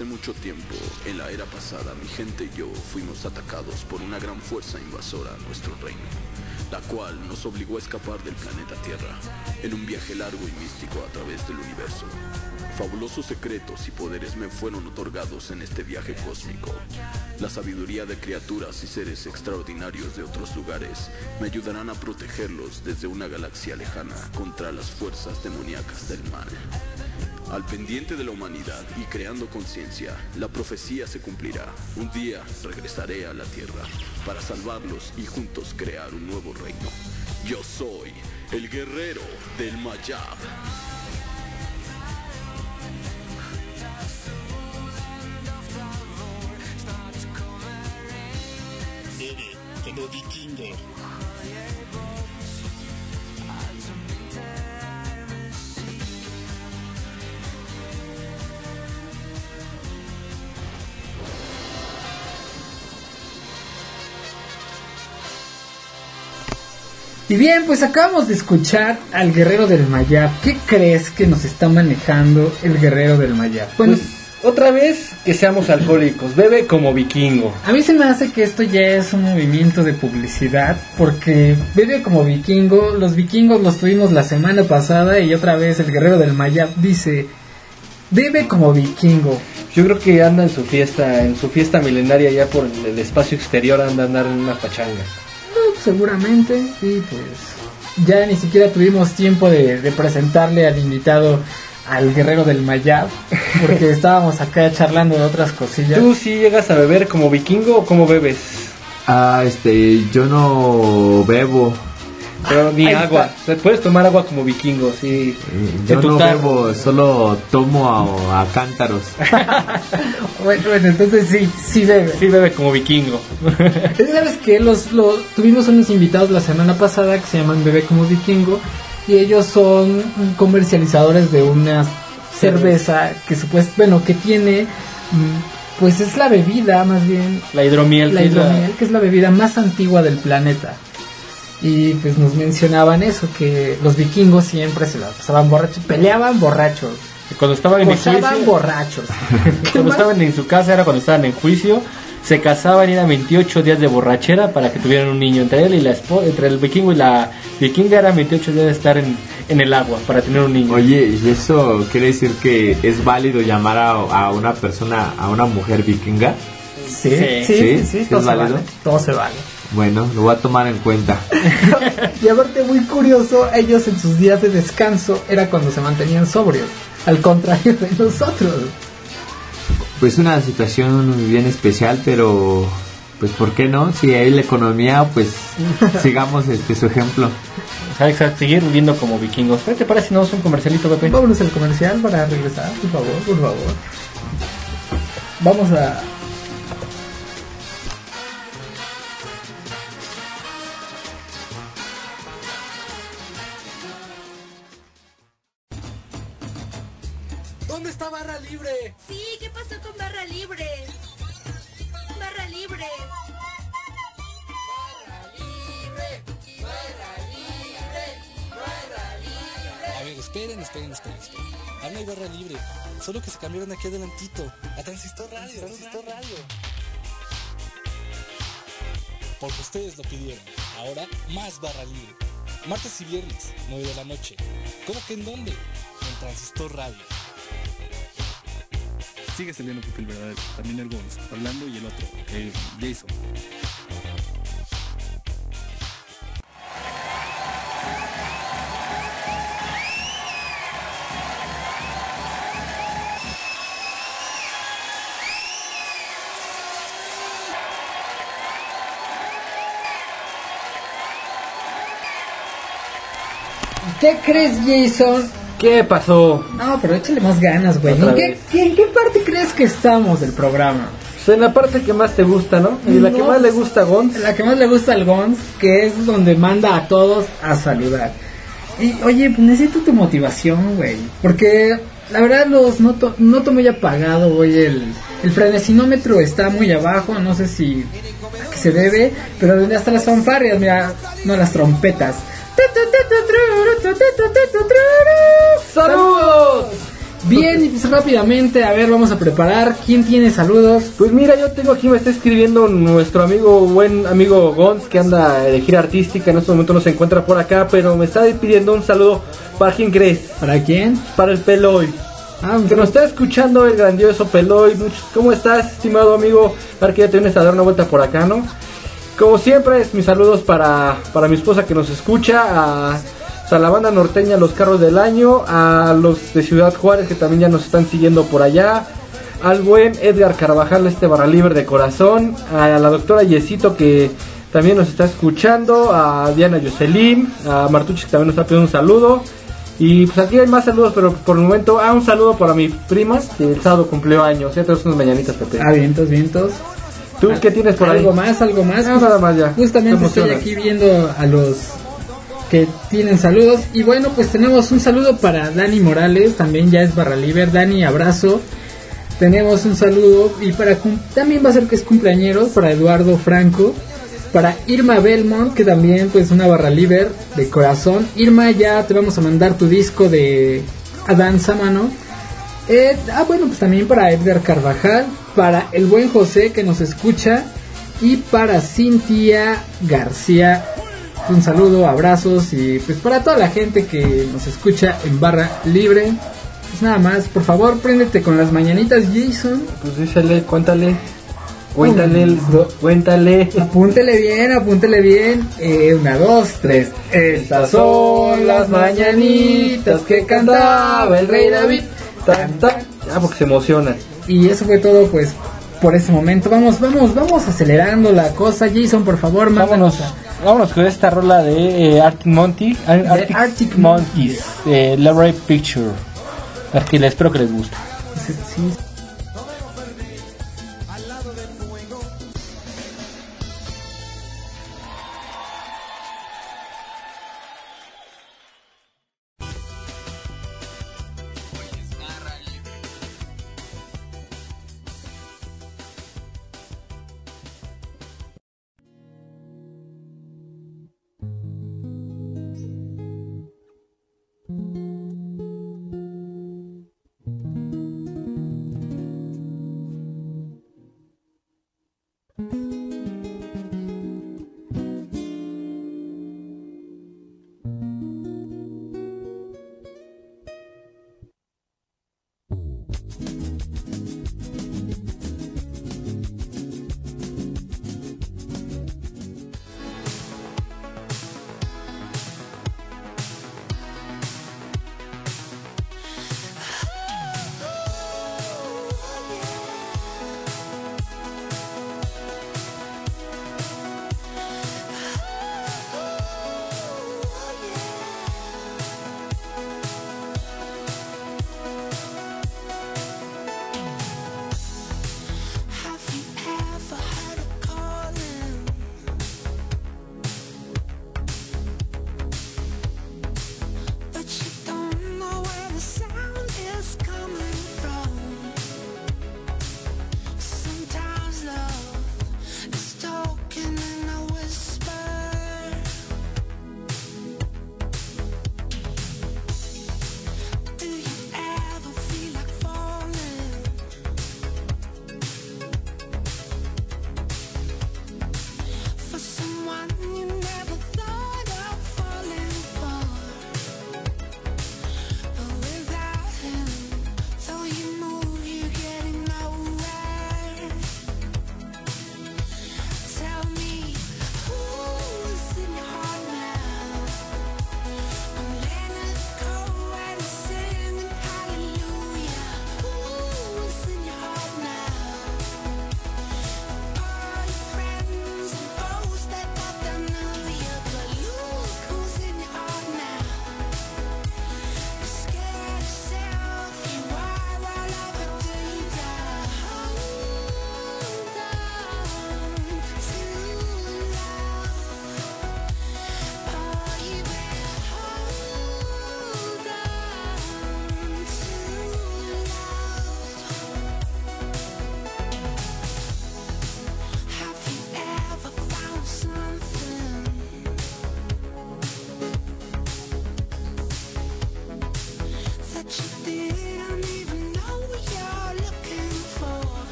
Hace mucho tiempo, en la era pasada, mi gente y yo fuimos atacados por una gran fuerza invasora a nuestro reino, la cual nos obligó a escapar del planeta Tierra en un viaje largo y místico a través del universo. Fabulosos secretos y poderes me fueron otorgados en este viaje cósmico. La sabiduría de criaturas y seres extraordinarios de otros lugares me ayudarán a protegerlos desde una galaxia lejana contra las fuerzas demoníacas del mal. Al pendiente de la humanidad y creando conciencia, la profecía se cumplirá. Un día regresaré a la tierra para salvarlos y juntos crear un nuevo reino. Yo soy el guerrero del Mayab. Y bien, pues acabamos de escuchar al guerrero del Mayab. ¿Qué crees que nos está manejando el guerrero del Mayab? Bueno, Pues otra vez que seamos alcohólicos, bebe como vikingo. a mí se me hace que esto ya es un movimiento de publicidad, porque bebe como vikingo, los vikingos los tuvimos la semana pasada y otra vez el guerrero del Mayab dice, bebe como vikingo. Yo creo que anda en su fiesta, en su fiesta milenaria ya por el, el espacio exterior anda a andar en una pachanga. Seguramente, y pues ya ni siquiera tuvimos tiempo de, de presentarle al invitado al guerrero del Mayab, porque estábamos acá charlando de otras cosillas. ¿Tú sí llegas a beber como vikingo o como bebes? Ah, este, yo no bebo. Pero ni Ahí agua. está. O sea, puedes tomar agua como vikingo, sí. De Yo tu no bebo, solo tomo a, a cántaros. Bueno, bueno, entonces sí, sí bebe. Sí bebe como vikingo. ¿Sabes qué? Los, los, tuvimos unos invitados la semana pasada que se llaman Bebé como Vikingo y ellos son comercializadores de una cerveza que supuest, bueno, que tiene, mm, pues es la bebida más bien, La hidromiel. que la- hidromiel, que es la bebida más antigua del planeta. Y pues nos mencionaban eso, que los vikingos siempre se la pasaban borrachos, peleaban borrachos, Cuando estaban en juicio, borrachos. cuando estaban en su casa era cuando estaban en juicio, se casaban y eran 28 días de borrachera para que tuvieran un niño. Entre él y la esposa, entre el vikingo y la vikinga eran 28 días de estar en, en el agua para tener un niño. Oye, ¿y eso quiere decir que es válido llamar a, a una persona, a una mujer vikinga? Sí, sí, Sí. sí, ¿Sí? sí, ¿Sí todo es se válido? vale, todo se vale. Bueno, lo voy a tomar en cuenta. Y aparte muy curioso, ellos en sus días de descanso era cuando se mantenían sobrios, al contrario de nosotros. Pues una situación bien especial, pero pues ¿por qué no? Si hay la economía, pues sigamos este su ejemplo. O sea, exacto, seguir viviendo como vikingos. ¿Qué te parece si no es un comercialito, Pepe? Vámonos al comercial para regresar, por favor, por favor. Vamos a... Solo que se cambiaron aquí adelantito. A Transistor Radio, Transistor Radio. Porque ustedes lo pidieron. Ahora, más Barra Libre. Martes y viernes, 9 de la noche. ¿Cómo que en dónde? En Transistor Radio. Sigue saliendo Pepe el verdadero, también el Gonz, Orlando y el otro, el Jason. ¿Qué crees, Jason? ¿Qué pasó? No, pero échale más ganas, güey. ¿En qué, en qué parte crees que estamos del programa? Pues en la parte que más te gusta, ¿no? Y la que más le gusta a Gonz. La que más le gusta al Gons, que es donde manda a todos a saludar. Y oye, pues necesito tu motivación, güey. Porque la verdad los noto, noto muy apagado, güey. El, el frenesinómetro está muy abajo, no sé si a qué se debe, pero donde hasta las fanfarrias, mira, no las trompetas. ¡Saludos! Bien, y pues rápidamente, a ver, vamos a preparar. ¿Quién tiene saludos? Pues mira, yo tengo aquí, me está escribiendo nuestro amigo, buen amigo Gons, que anda de gira artística, en este momento no se encuentra por acá, pero me está pidiendo un saludo para quién crees. ¿Para quién? Para el Peloy. Ah, que nos está escuchando el grandioso Peloy. ¿Cómo estás, estimado amigo? A ver que ya te vienes a dar una vuelta por acá, ¿no? Como siempre, es mis saludos para, para mi esposa que nos escucha, a, a la banda norteña Los Carros del Año, a los de Ciudad Juárez que también ya nos están siguiendo por allá, al buen Edgar Carvajal, este barra libre de corazón, a la doctora Yesito que también nos está escuchando, a Diana Jocelyn, a Martucci que también nos está pidiendo un saludo. Y pues aquí hay más saludos, pero por el momento, ah, un saludo para mi prima, que el sábado cumplió años, ya tenemos unas mañanitas, Pepe. Ah, vientos, vientos. ¿Tú qué tienes por ahí? Algo más, algo más. Ah, nada más ya. Justamente Te estoy aquí viendo a los que tienen saludos. Y bueno, pues tenemos un saludo para Dani Morales, también ya es barra libre. Dani, abrazo. Tenemos un saludo y para también va a ser que es cumpleañero para Eduardo Franco. Para Irma Belmont, que también pues una barra libre de corazón. Irma, ya te vamos a mandar tu disco de Adán Samano. Eh, ah, bueno, pues también para Edgar Carvajal, para el buen José que nos escucha y para Cintia García. Un saludo, abrazos y pues para toda la gente que nos escucha en barra libre. Pues nada más, por favor, préndete con las mañanitas, Jason. Pues dísele, cuéntale. Cuéntale, el- cuéntale. Apúntele bien, apúntele bien. Eh, una, dos, tres. Estas son las mañanitas que cantaba el rey David. Tan, tan. Ah, porque se emociona. Y eso fue todo, pues, por ese momento. Vamos, vamos, vamos acelerando la cosa. Jason, por favor, Vámonos, vámonos con esta rola de eh, Arctic Monty, Ar- Arctic, Arctic Monkeys, de Leroy Picture. Aquí les espero que les guste. Sí, sí.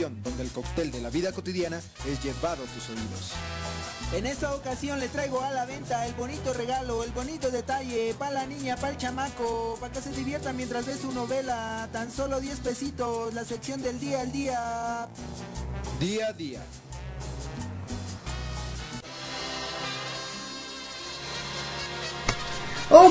Sección donde el cóctel de la vida cotidiana es llevado a tus oídos. En esta ocasión le traigo a la venta el bonito regalo, el bonito detalle, para la niña, para el chamaco, para que se divierta mientras ve su novela. Tan solo 10 pesitos, la sección del día al día. Día a día.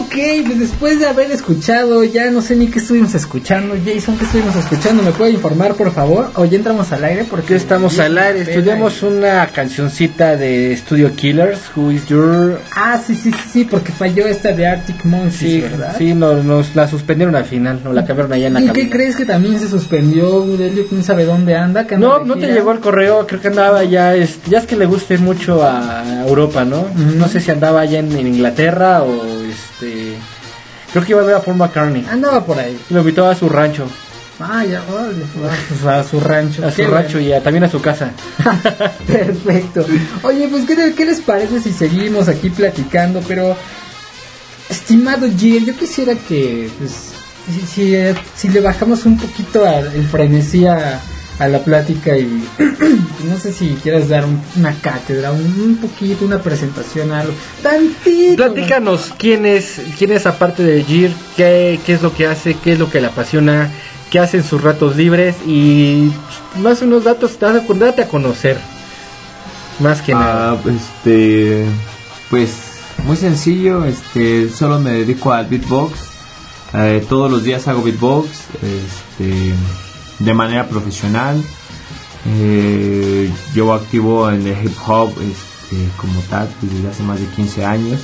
Ok, pues después de haber escuchado, ya no sé ni qué estuvimos escuchando. Jason, ¿qué estuvimos escuchando? ¿Me puede informar, por favor? O ya entramos al aire porque estamos al aire, estudiamos una cancioncita de Studio Killers, Who is Your... Ah, sí, sí, sí, sí, porque falló esta de Arctic Monkeys, Sí, ¿verdad? sí, nos, nos la suspendieron al final, nos la cambiaron allá en la ¿Y qué cabina. crees que también se suspendió, Budelio? ¿Quién sabe dónde anda? ¿Que No, no te llegó el correo, creo que andaba ya, es, ya es que le guste mucho a Europa, ¿no? No sé si andaba allá en, en Inglaterra o este... Creo que iba a ver a Paul McCartney. Andaba por ahí. Lo invitó a su rancho, Ah, ya, pues, a su rancho. a su Qué rancho y a- también a su casa. Perfecto. Oye, pues, ¿qué, les parece si seguimos aquí platicando? Pero, estimado Gil, yo quisiera que, pues, si, si, si le bajamos un poquito al el frenesí a, a la plática y no sé si quieres dar un- una cátedra, un, un poquito, una presentación, algo. Tantito. Platícanos quién es, quién es aparte de Gir, qué, qué es lo que hace, qué es lo que le apasiona, qué hace en sus ratos libres y más unos datos, date a- conocer. Más que nada. Ah, este, pues muy sencillo, este, solo me dedico al beatbox. Eh, todos los días hago beatbox, este, de manera profesional. Eh, llevo activo en el hip hop, este, como tal, desde hace más de 15 años.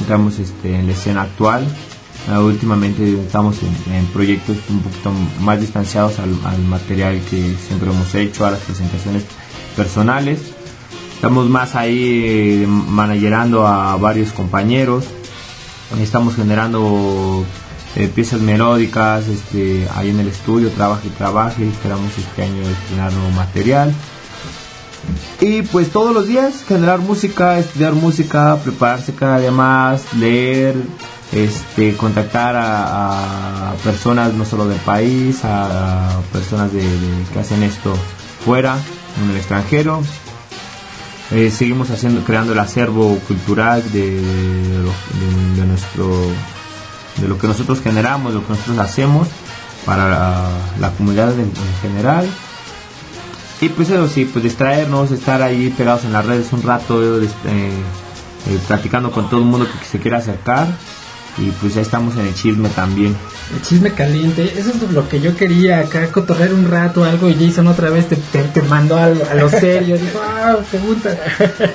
Entramos este, en la escena actual. Ah, últimamente estamos en, proyectos un poquito más distanciados al, al material que siempre hemos hecho, a las presentaciones personales. Estamos más ahí eh, managerando a varios compañeros. Estamos generando eh, piezas melódicas este, ahí en el estudio, trabaja y trabaja. y Esperamos este año estrenar nuevo material. Y pues todos los días generar música, estudiar música, prepararse cada día más, leer, este, contactar a, personas no solo del país, a, personas de, que hacen esto fuera, en el extranjero. Eh, seguimos haciendo, creando el acervo cultural de nuestro, de lo que nosotros generamos, lo que nosotros hacemos para la, comunidad en, en general. Y pues eso sí, pues distraernos, estar ahí pegados en las redes un rato, eh, eh, platicando con todo el mundo que se quiera acercar. Y pues ya estamos en el chisme también. El chisme caliente, eso es lo que yo quería, acá cotorrear un rato algo y Jason otra vez te, te, te mandó a, a lo serio, dijo, ah, pregunta.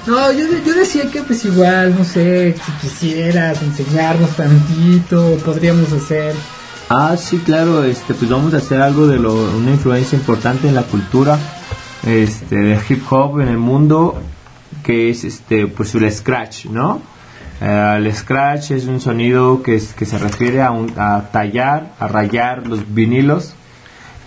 No, yo, yo decía que pues igual, no sé, si quisieras enseñarnos tantito, podríamos hacer. Ah, sí, claro, este, pues vamos a hacer algo de lo, una influencia importante en la cultura este, de hip hop en el mundo, que es este, pues el scratch, ¿no? Eh, el scratch es un sonido que, es- que se refiere a, un- a tallar, a rayar los vinilos.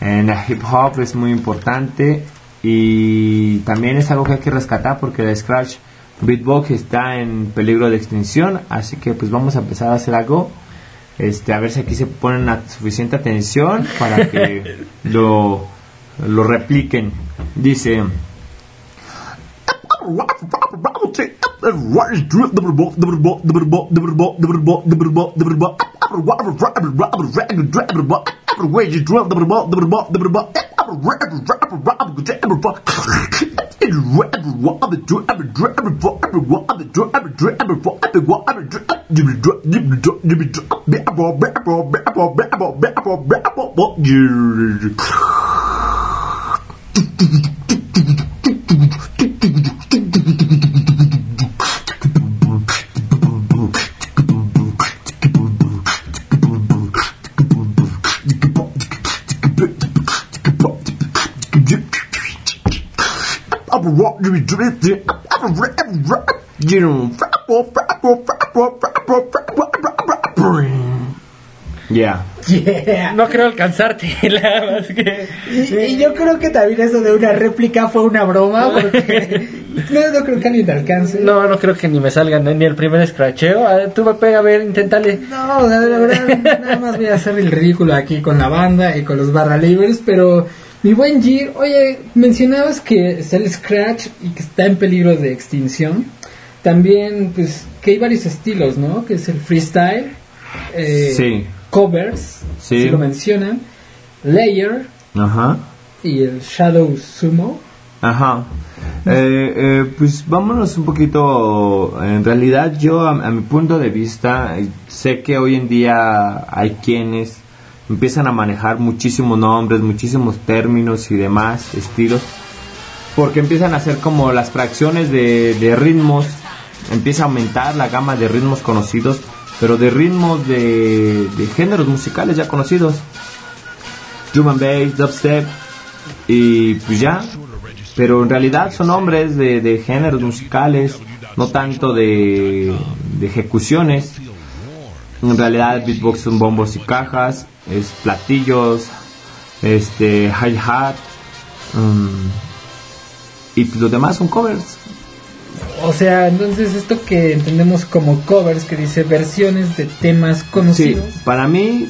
En el hip hop es muy importante y también es algo que hay que rescatar porque el scratch beatbox está en peligro de extinción, así que pues vamos a empezar a hacer algo este, a ver si aquí se ponen a suficiente atención para que lo, lo repliquen. Dice. Rogers drip the bubble, the bubble, the bubble, the bubble, the bubble, the bubble, the bubble, Ya. Yeah. Yeah. No creo alcanzarte. La más que... y, y, yo creo que también eso de una réplica fue una broma, porque no, no, creo que ni te alcance. No, no creo que ni me salgan ni el primer escracheo. A ver, tú, a ver, inténtale. No, la verdad, nada más voy a hacer el ridículo aquí con la banda y con los barra libres, pero mi buen G, oye, mencionabas que está el Scratch y que está en peligro de extinción. También, pues, que hay varios estilos, ¿no? Que es el freestyle, eh, Sí. covers, Sí. si lo mencionan, layer Ajá. y el shadow sumo. Ajá. Eh, eh, pues vámonos un poquito. En realidad, yo, a, a mi punto de vista, eh, sé que hoy en día hay quienes empiezan a manejar muchísimos nombres, muchísimos términos y demás estilos, porque empiezan a hacer como las fracciones de, ritmos, empieza a aumentar la gama de ritmos conocidos, pero de ritmos de, de géneros musicales ya conocidos. Drum and bass, dubstep y pues ya. Pero en realidad son nombres de, de géneros musicales, no tanto de, de ejecuciones. En realidad beatbox son bombos y cajas, es platillos, este hi-hat mm, y pues los demás son covers. O sea, entonces esto que entendemos como covers, que dice versiones de temas Sí, conocidos. para mí,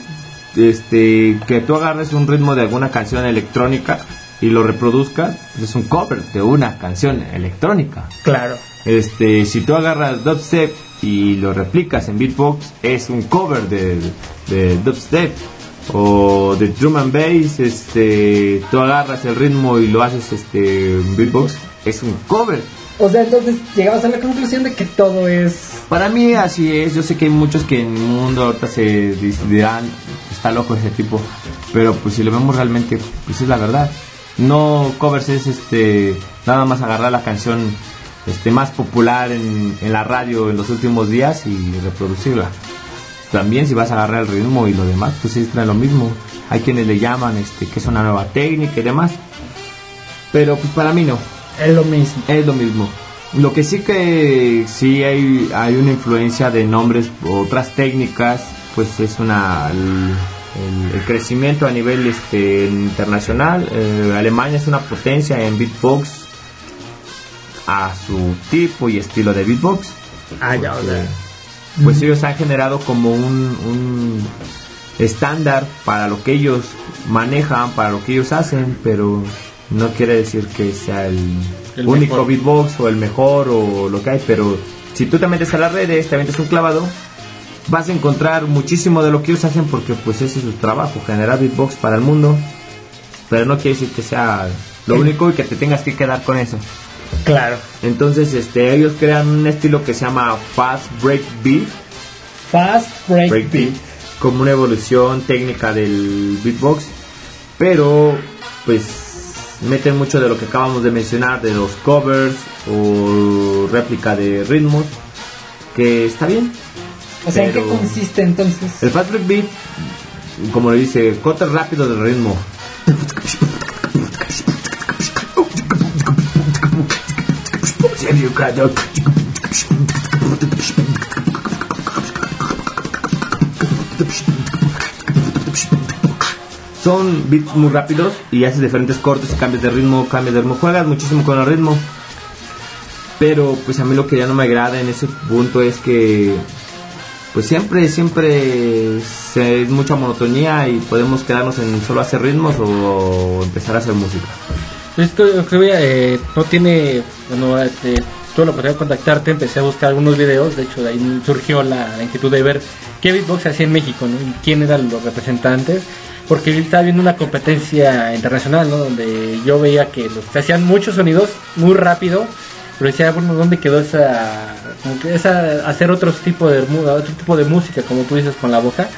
este, que tú agarres un ritmo de alguna canción electrónica y lo reproduzcas, pues es un cover de una canción electrónica. Claro. Este, si tú agarras dubstep y lo replicas en beatbox, es un cover de, de dubstep. O de drum and bass, este, tú agarras el ritmo y lo haces este, en beatbox, es un cover. O sea, entonces llegabas a la conclusión de que todo es... Para mí así es, yo sé que hay muchos que en el mundo ahorita se dirán, está loco ese tipo, pero pues si lo vemos realmente, pues es la verdad. No covers es este, nada más agarrar la canción este, más popular en, en la radio en los últimos días y reproducirla. También si vas a agarrar el ritmo y lo demás, pues es lo mismo. Hay quienes le llaman este, que es una nueva técnica y demás. Pero pues para mí no. Es lo mismo. Es lo mismo. Lo que sí que sí hay, hay una influencia de nombres, otras técnicas, pues es una el crecimiento a nivel este internacional. Eh, Alemania es una potencia en beatbox a su tipo y estilo de beatbox. Ah, ya, o sea. Pues ellos han generado como un, un estándar para lo que ellos manejan, para lo que ellos hacen, pero no quiere decir que sea el, El único mejor. beatbox o el mejor o lo que hay, pero si tú te metes a las redes, te metes un clavado, vas a encontrar muchísimo de lo que ellos hacen porque pues ese es su trabajo, generar beatbox para el mundo, pero no quiere decir que sea lo único y que te tengas que quedar con eso. Claro. Entonces, este, ellos crean un estilo que se llama Fast Break Beat, Fast break, break beat. beat, como una evolución técnica del beatbox, pero pues meten mucho de lo que acabamos de mencionar, de los covers o réplica de ritmos, que está bien. O sea, ¿en qué consiste entonces? El fast break beat, como le dice, corte rápido del ritmo. Son beats muy rápidos y haces diferentes cortes y cambios de ritmo, cambios de ritmo, juegas muchísimo con el ritmo. Pero pues a mí lo que ya no me agrada en ese punto es que pues siempre, siempre es mucha monotonía y podemos quedarnos en solo hacer ritmos o empezar a hacer música. Esto que eh, no tiene, bueno, este, tuve la oportunidad de contactarte, empecé a buscar algunos videos, de hecho ahí surgió la, inquietud de ver qué beatbox hacía en México, ¿no? Y quién eran los representantes, porque estaba viendo una competencia internacional, ¿no? Donde yo veía que se hacían muchos sonidos muy rápido, pero decía, bueno, ¿dónde quedó esa, esa, hacer otro tipo de, otro tipo de música, como tú dices, con la boca?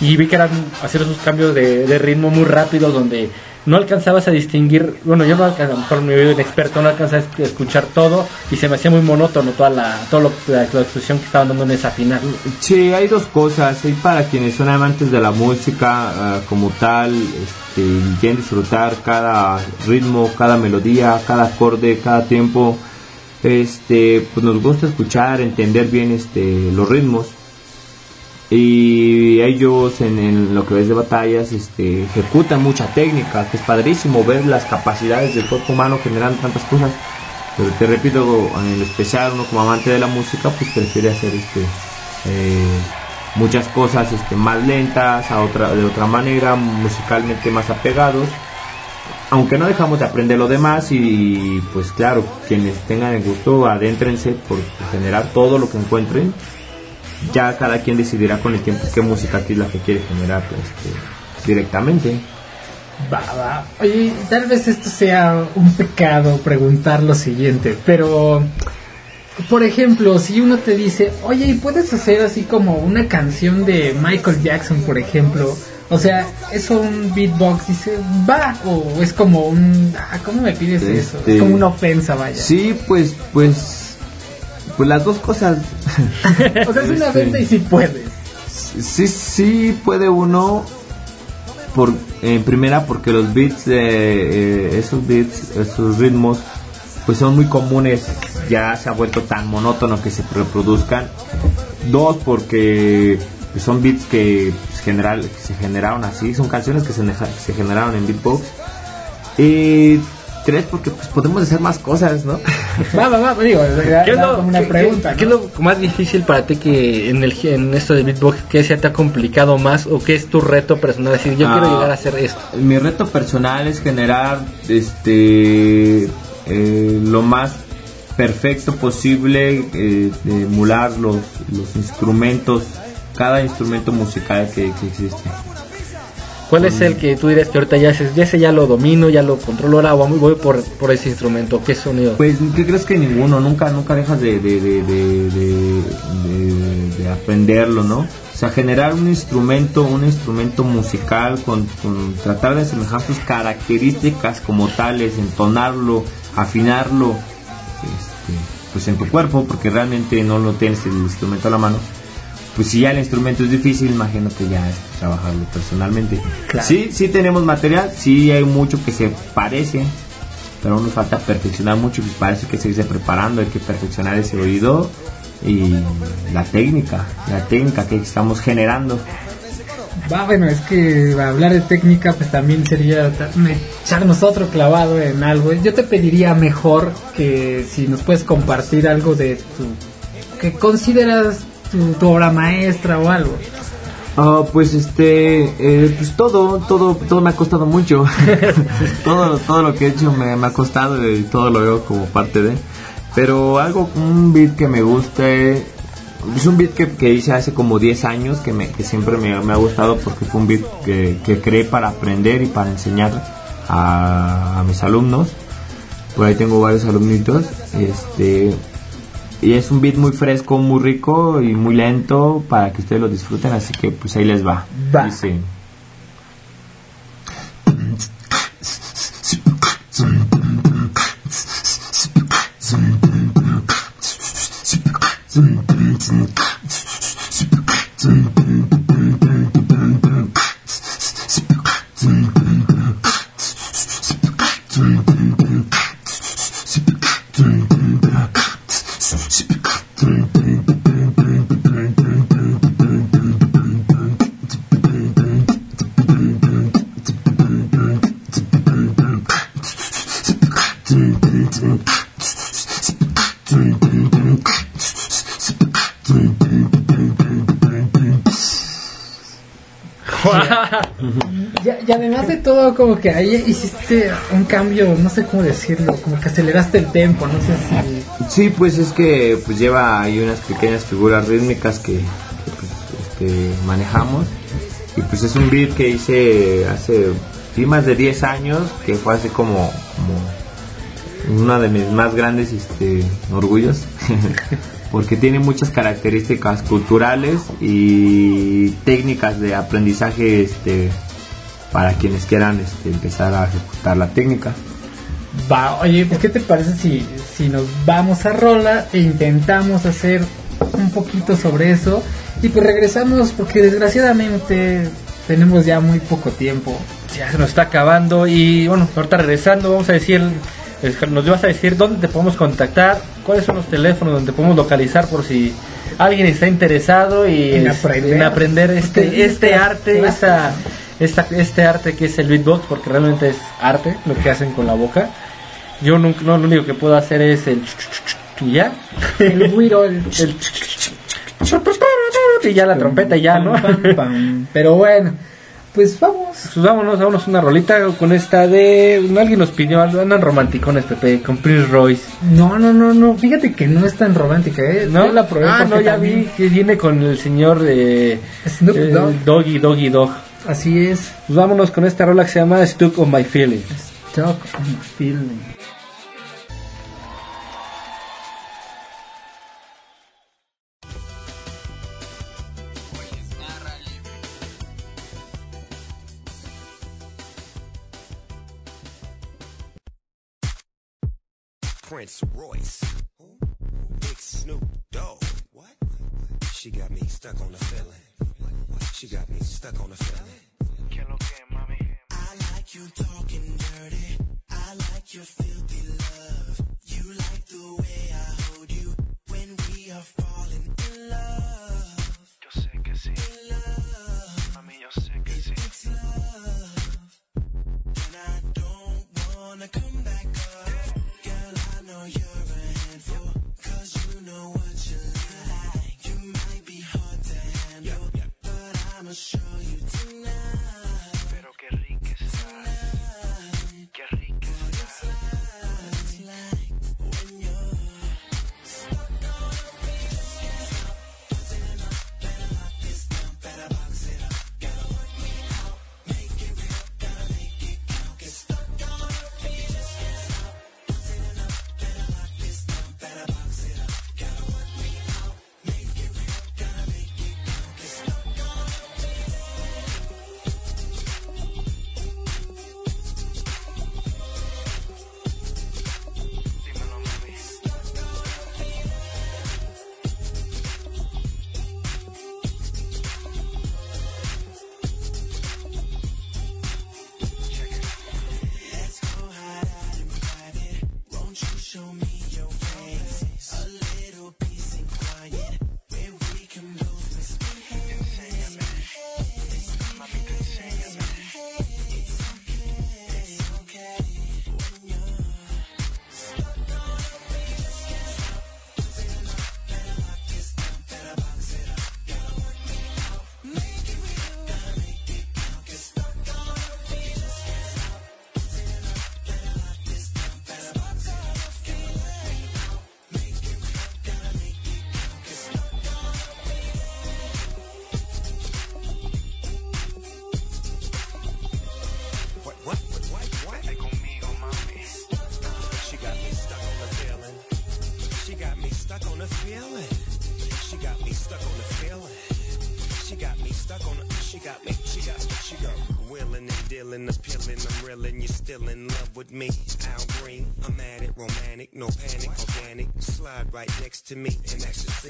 Y vi que eran hacer esos cambios de, de ritmo muy rápidos, donde no alcanzabas a distinguir, bueno, yo no alcanzaba, a lo mejor mi oído inexperto no alcanzaba a escuchar todo y se me hacía muy monótono toda la, toda la, la que estaban dando en esa final. Sí, hay dos cosas. Hay para quienes son amantes de la música ah, como tal, este, y quieren disfrutar cada ritmo, cada melodía, cada acorde, cada tiempo. Este, pues nos gusta escuchar, entender bien este, los ritmos. Y ellos en, lo que ves de batallas este, ejecutan mucha técnica, que es padrísimo ver las capacidades del cuerpo humano generando tantas cosas. Pero te repito, en especial uno como amante de la música, pues prefiere hacer este eh, muchas cosas este, más lentas, a otra, de otra manera, musicalmente más apegados. Aunque no dejamos de aprender lo demás y pues claro, quienes tengan el gusto, adéntrense por generar todo lo que encuentren ya cada quien decidirá con el tiempo qué música es la que quiere generar este, directamente. Va, va. Oye, tal vez esto sea un pecado preguntar lo siguiente, pero por ejemplo, si uno te dice, oye, ¿y puedes hacer así como una canción de Michael Jackson, por ejemplo? O sea, ¿es un beatbox? Dice, va, o es como un. Ah, ¿Cómo me pides eso? Este, Es como una ofensa, vaya. Sí, pues, pues, pues las dos cosas. O sea, es una Este, ofensa y sí puedes. Sí, sí puede uno, por, en primera porque los beats, eh, eh, esos beats, esos ritmos, pues son muy comunes, ya se ha vuelto tan monótono que se reproduzcan. Dos, porque son beats que, general, que se generaron así, son canciones que se, se generaron en beatbox. Y tres, porque pues podemos hacer más cosas, ¿no? Va, va, va, digo, ¿Qué es lo, como una qué- pregunta. qué- qué es lo más difícil para ti que en el en esto de beatbox que se te ha complicado más o qué es tu reto personal decir yo quiero Ah, llegar a hacer esto Mi reto personal es generar este eh, lo más perfecto posible, eh, de emular los, los instrumentos, cada instrumento musical que, que existe. ¿Cuál es el que tú dirías que ahorita ya ese, ya ese ya lo domino, ya lo controlo, ahora voy, voy por, por ese instrumento? ¿Qué sonido? Pues, ¿qué crees que ninguno? Nunca, nunca dejas de, de, de, de, de- de- de aprenderlo, ¿no? O sea, generar un instrumento, un instrumento musical con, con tratar de asemejar sus características como tales, entonarlo, afinarlo, este, pues en tu cuerpo, porque realmente no lo tienes el instrumento a la mano. Pues si ya el instrumento es difícil, imagínate ya trabajarlo personalmente. Claro. Sí, sí tenemos material, sí hay mucho que se parece, pero aún nos falta perfeccionar mucho, pues parece que seguirse preparando, hay que perfeccionar ese oído y la técnica, la técnica que estamos generando. Va, bueno, es que hablar de técnica pues también sería echarnos otro clavado en algo. Yo te pediría mejor que si nos puedes compartir algo de tu... que consideras tu, tu obra maestra o algo. Ah, pues este, eh, pues todo, todo, todo me ha costado mucho. todo, todo lo que he hecho me, me ha costado y todo lo veo como parte de. Pero algo, un beat que me gusta, eh, es un beat que, que hice hace como 10 años que, me, que siempre me, me ha gustado porque fue un beat que, que creé para aprender y para enseñar a, a mis alumnos. Por ahí tengo varios alumnitos. Este, y es un beat muy fresco, muy rico y muy lento para que ustedes lo disfruten, así que pues ahí les va. Va. Dice, Ya- y además de todo, como que ahí hiciste un cambio, no sé cómo decirlo, como que aceleraste el tempo, no sé si... Sí, pues es que pues lleva ahí unas pequeñas figuras rítmicas que, pues, este, manejamos. Y pues es un beat que hice hace sí, más de 10 años, que fue así como, como uno de mis más grandes este, orgullos, porque tiene muchas características culturales y técnicas de aprendizaje este, para quienes quieran este, empezar a ejecutar la técnica. Va, oye, pues ¿qué te parece si, si nos vamos a Rola e intentamos hacer un poquito sobre eso? Y pues regresamos porque desgraciadamente tenemos ya muy poco tiempo. ya se nos está acabando y bueno, ahorita regresando vamos a decir, nos vas a decir dónde te podemos contactar, cuáles son los teléfonos donde podemos localizar por si alguien está interesado y En aprender. en aprender Porque este, este arte, esta, esta, este arte que es el beatbox, porque realmente es arte lo que hacen con la boca. Yo nunca, no, lo único que puedo hacer es el y ya. El güiro, el- El y ya la trompeta ya, ¿no? Pero bueno, pues vamos. Pues vámonos, vámonos una rolita con esta de. Alguien nos pidió, andan romanticones, Pepe, con Prince Royce. No, no, no, no. Fíjate que no es tan romántica, ¿eh? ¿No? Yo la probé ah, no, ya también- vi que viene con el señor de. Snoop eh, Dogg. Doggy, Doggy Dog. Así es. Pues vámonos con esta rola que se llama Stuck on My Feelings. Talk on my feeling. Prince Royce. Big Snoop Dogg. What? She got me stuck on the feeling. She got me stuck on the feeling. I like you talking dirty. I like your filthy love. You like the way I right next to me. And that's just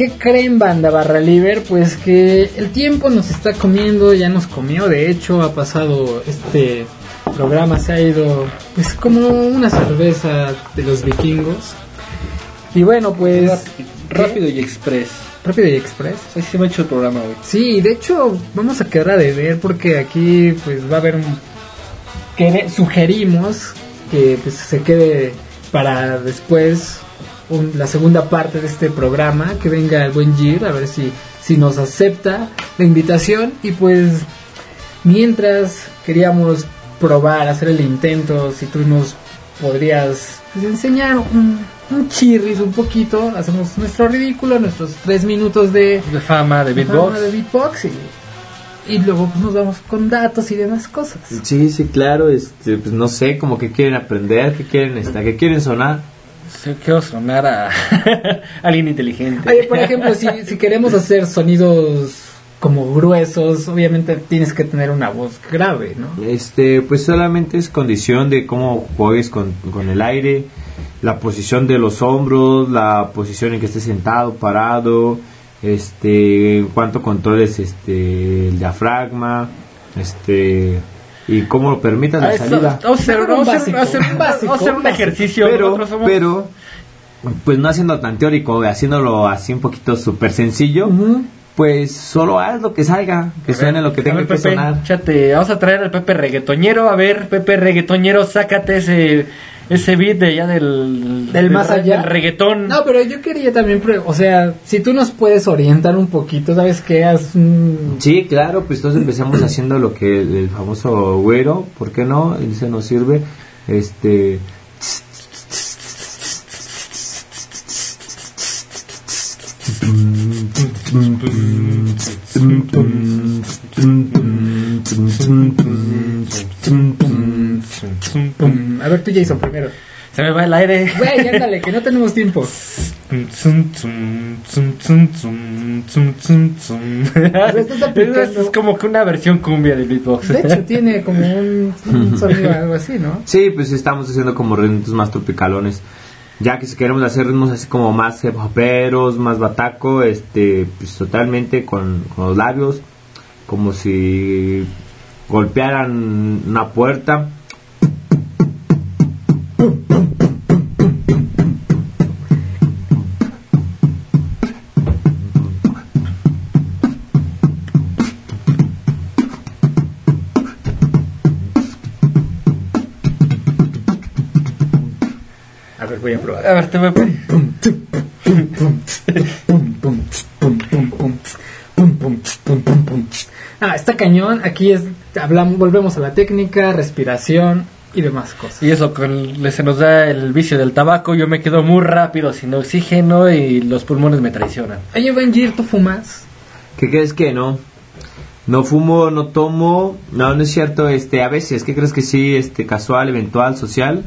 ¿Qué creen, banda barra liber? Pues que el tiempo nos está comiendo, ya nos comió. De hecho, ha pasado este programa, se ha ido pues como una cerveza de los vikingos. Y bueno, pues. Rápido y express. Rápido y express. Así se me ha hecho el programa hoy. Sí, de hecho, vamos a quedar a deber porque aquí pues va a haber un. que sugerimos que pues se quede para después un- la segunda parte de este programa, que venga el buen Gir, a ver si si nos acepta la invitación y pues mientras queríamos probar, hacer el intento, si tú nos podrías pues, enseñar un, un chirris un poquito, hacemos nuestro ridículo, nuestros tres minutos de, De fama, de beatbox. fama de beatbox y, y luego pues, nos vamos con datos y demás cosas. Sí, sí, claro, este, pues no sé, como que quieren aprender, que quieren, este, que quieren sonar. Sí, quiero sonar a alguien inteligente. Oye, por ejemplo, si, si queremos hacer sonidos como gruesos, obviamente tienes que tener una voz grave, ¿no? Este, pues solamente es condición de cómo juegues con, con el aire, la posición de los hombros, la posición en que estés sentado, parado, este, cuánto controles este el diafragma, este y cómo lo permitas la Ah, salida. Vamos a hacer, Un ejercicio. pero, somos- pero, pues no haciendo tan teórico, haciéndolo así un poquito súper sencillo, pues solo haz lo que salga, que suene lo que tenga ver, que Pepe, sonar. échate, vamos a traer al Pepe reggaetoñero. A ver, Pepe reggaetoñero, sácate ese ese beat de allá del, Del más allá. del reggaetón. No, pero yo quería también, o sea, si tú nos puedes orientar un poquito, ¿sabes qué? Haz un... Sí, claro, pues entonces empezamos haciendo lo que el, el famoso güero, ¿por qué no? Ese nos sirve. Este. A ver, tú, Jason, primero. Se me va el aire. Güey, ándale, que no tenemos tiempo. es como que una versión cumbia del beatbox. De hecho, tiene como un, un sonido algo así, ¿no? Sí, pues estamos haciendo como ritmos más tropicalones. Ya que si queremos hacer ritmos así como más hip hoperos, más bataco, este, pues totalmente con, con los labios, como si golpearan una puerta. A ver, voy a probar. A ver, te voy a pedir. Ah, está cañón. Aquí es, hablamos, volvemos a la técnica, respiración, y demás cosas. Y eso, con, le- se nos da el vicio del tabaco. Yo me quedo muy rápido sin oxígeno y los pulmones me traicionan. Oye, Benjir, ¿tú fumas? ¿Qué crees que no? No fumo, no tomo, no, no es cierto, este, a veces, ¿qué crees que sí, este, casual, eventual, social?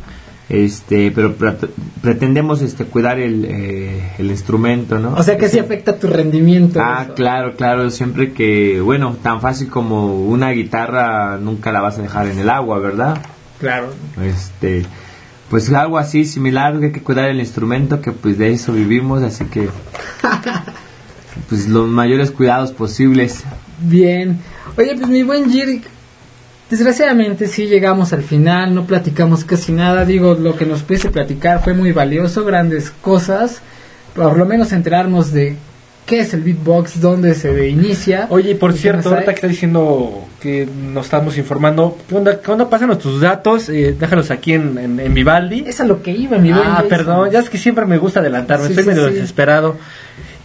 Este, pero pre- pretendemos, este, cuidar el, eh, el instrumento, ¿no? O sea que sí afecta tu rendimiento. Ah, eso. claro, claro, siempre que, bueno, tan fácil como una guitarra nunca la vas a dejar en el agua, ¿verdad? Claro. Este, pues algo así similar, que hay que cuidar el instrumento, que pues de eso vivimos, así que, pues los mayores cuidados posibles. Bien. Oye, pues mi buen Jir, desgraciadamente sí llegamos al final, no platicamos casi nada. Digo, lo que nos pudiste platicar fue muy valioso, grandes cosas. Por lo menos enterarnos de qué es el beatbox, dónde se inicia. Oye, y por ¿Y qué cierto, ahorita que está diciendo que nos estamos informando, ¿qué onda? ¿Qué onda? Pásanos tus datos, eh, déjalos aquí en, en, en Vivaldi. Es a lo que iba, mi Ah, perdón, ya es que siempre me gusta adelantarme, Sí, estoy sí, medio sí. desesperado.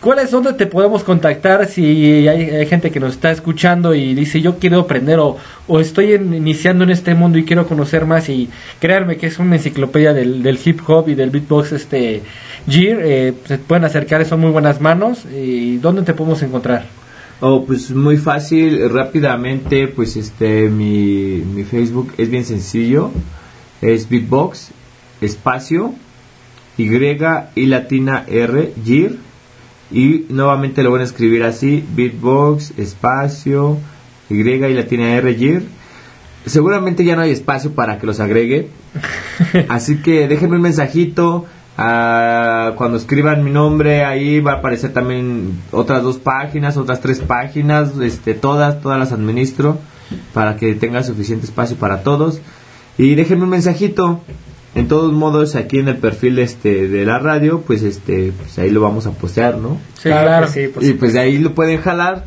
¿Cuál es donde te podemos contactar si hay, gente que nos está escuchando y dice yo quiero aprender o, o estoy iniciando en este mundo y quiero conocer más y créanme que es una enciclopedia del, del hip hop y del beatbox este Gear, eh, se pueden acercar, son muy buenas manos. Y ¿dónde te podemos encontrar? Oh, pues muy fácil, rápidamente, pues este, mi, mi Facebook es bien sencillo, es Beatbox, espacio, Y y latina R, Gir, y nuevamente lo van a escribir así, Beatbox, espacio, Y y latina R. Seguramente ya no hay espacio para que los agregue, así que déjenme un mensajito, Ah, cuando escriban mi nombre ahí va a aparecer también otras dos páginas, otras tres páginas, este, todas, todas las administro para que tenga suficiente espacio para todos. Y déjenme un mensajito. En todos modos, aquí en el perfil este de la radio, pues este, pues ahí lo vamos a postear, ¿no? Sí, Claro sí, por y pues de ahí lo pueden jalar,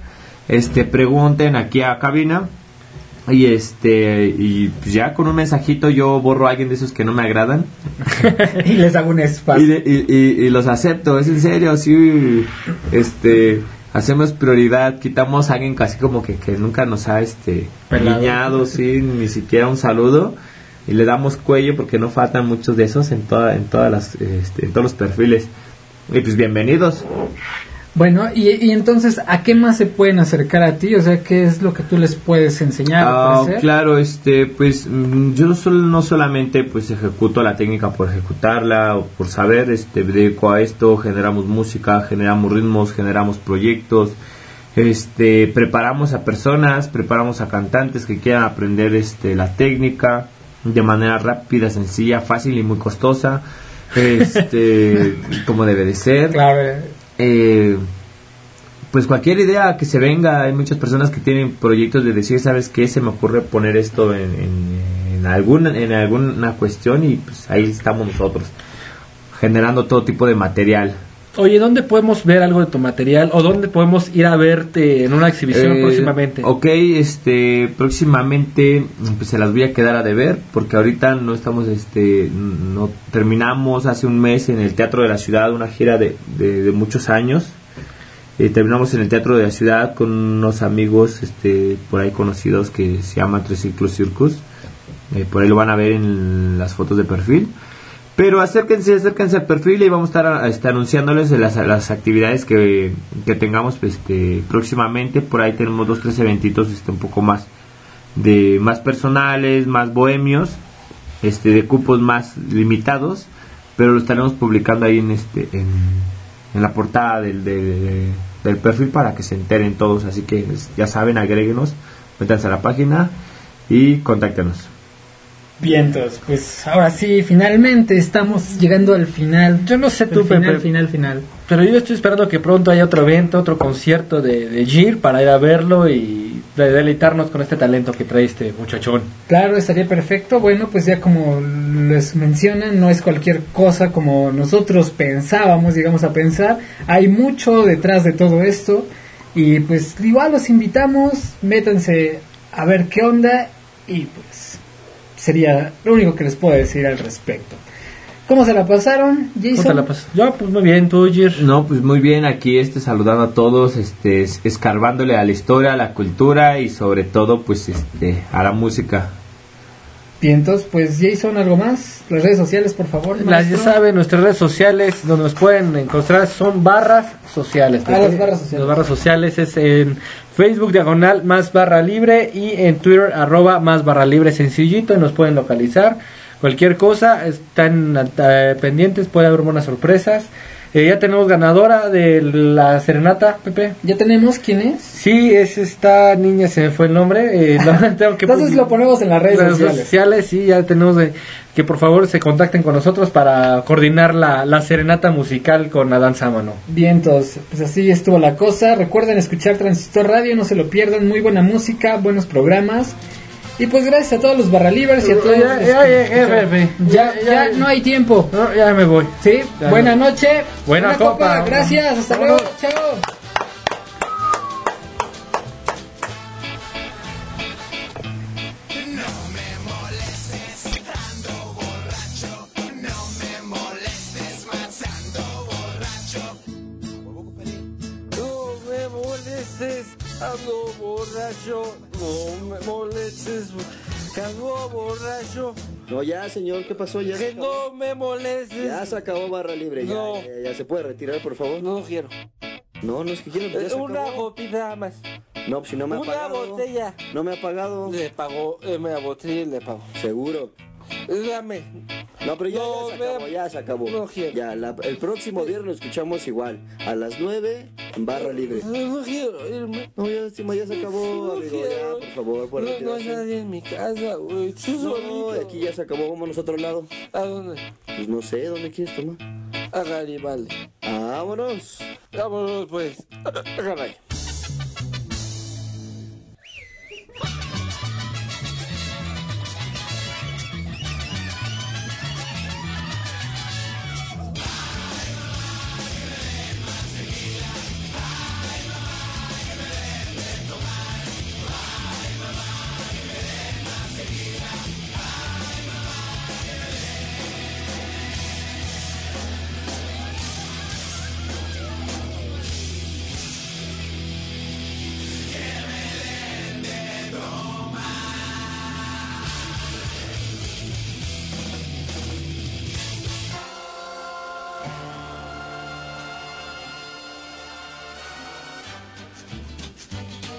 este, pregunten aquí a cabina. Y este, y pues ya con un mensajito yo borro a alguien de esos que no me agradan. y les hago un espacio. Y, de- y- y- y los acepto, es en serio, sí. Este, hacemos prioridad, quitamos a alguien casi como que, que nunca nos ha este guiñado, sí, ni siquiera un saludo y le damos cuello porque no faltan muchos de esos en toda, en todas las, este, en todos los perfiles. Y pues bienvenidos. Bueno, y, y entonces, ¿a qué más se pueden acercar a ti? O sea, ¿qué es lo que tú les puedes enseñar? Ah, claro, este, pues mm, yo sol- no solamente pues ejecuto la técnica por ejecutarla o por saber, este, dedico a esto, generamos música, generamos ritmos, generamos proyectos, este, preparamos a personas, preparamos a cantantes que quieran aprender, este, la técnica de manera rápida, sencilla, fácil y muy costosa, este, como debe de ser. Eh, pues cualquier idea que se venga, hay muchas personas que tienen proyectos de decir, ¿sabes qué? Se me ocurre poner esto en, en, en alguna, en alguna cuestión y pues ahí estamos nosotros, generando todo tipo de material. Oye, ¿dónde podemos ver algo de tu material o dónde podemos ir a verte en una exhibición Eh, próximamente? Ok, este, próximamente pues se las voy a quedar a deber porque ahorita no estamos, este, no terminamos hace un mes en el Teatro de la Ciudad una gira de, de, de muchos años. Eh, terminamos en el Teatro de la Ciudad con unos amigos, este, por ahí conocidos que se llaman Triciclos Circus. Eh, por ahí lo van a ver en las fotos de perfil. Pero acérquense, acérquense al perfil y vamos a estar este, anunciándoles las, las actividades que, que tengamos este, próximamente. Por ahí tenemos dos, tres eventitos este, un poco más de más personales, más bohemios, este, de cupos más limitados, pero lo estaremos publicando ahí en este en, la portada del, del, del perfil para que se enteren todos. Así que pues, ya saben, agréguenos, métanse a la página y contáctenos. Vientos, pues ahora sí, finalmente estamos llegando al final. Yo no sé tú, final, Pepe. final, final. Pero yo estoy esperando que pronto haya otro evento, otro concierto de, de Gir para ir a verlo y de- deleitarnos con este talento que trae este muchachón. Claro, estaría perfecto. Bueno, pues ya como les mencionan, no es cualquier cosa como nosotros pensábamos, digamos a pensar. Hay mucho detrás de todo esto. Y pues igual los invitamos, métanse a ver qué onda y pues sería lo único que les puedo decir al respecto. ¿Cómo se la pasaron, Jason? ¿Cómo te la? Yo, pues muy bien, tú, Gir. No, pues muy bien, aquí este saludando a todos, este es- escarbándole a la historia, a la cultura y sobre todo pues este a la música. Vientos, pues Jason, ¿algo más? Las redes sociales, por favor. Las ya saben, nuestras redes sociales donde nos pueden encontrar son barras sociales. Ah, las barras sociales. Las barras sociales es en Facebook diagonal más barra libre y en Twitter arroba más barra libre sencillito y nos pueden localizar. Cualquier cosa, están eh, pendientes, puede haber buenas sorpresas. Eh, ya tenemos ganadora de la serenata, Pepe. ¿Ya tenemos quién es? Sí, es esta niña, se me fue el nombre. eh, tengo que Entonces lo ponemos en las redes sociales. sociales, sí, ya tenemos de- que por favor se contacten con nosotros para coordinar la, la serenata musical con Adán Sámano. Vientos, pues así estuvo la cosa. Recuerden escuchar Transistor Radio, no se lo pierdan. Muy buena música, buenos programas. Y pues gracias a todos los barra libres y a todos. Ya, los ya, ya, ya, ya, Ya, ya ya. no hay tiempo. No, ya me voy. Sí, buena noche. Buena copa. Gracias, hasta Vámonos. luego. Chao. Ando borracho. No me molestes, ando borracho. No, ya, señor, ¿qué pasó? Ya Que no me molestes. Ya se acabó barra libre, ya, No. ya, ya, se puede retirar, por favor. No quiero. No, no es que quiero, se Una botella más. No, pues si no me ha Una pagado. botella. No me ha pagado. Le pagó, eh, me botella y le pago. Seguro. Dame. No, pero ya, No, ya se acabó, ya se acabó. no quiero. Ya, la- el próximo viernes lo escuchamos igual. A las 9 en barra libre. No quiero irme. No, ya, ya se acabó, No amigo. quiero. Ya, por favor, por No, no hay nadie en mi casa, güey. No, aquí ya se acabó. Vámonos a otro lado. ¿A dónde? Pues no sé, ¿dónde quieres tomar? A Garibaldi. Vámonos. Vámonos, pues. A Garibaldi.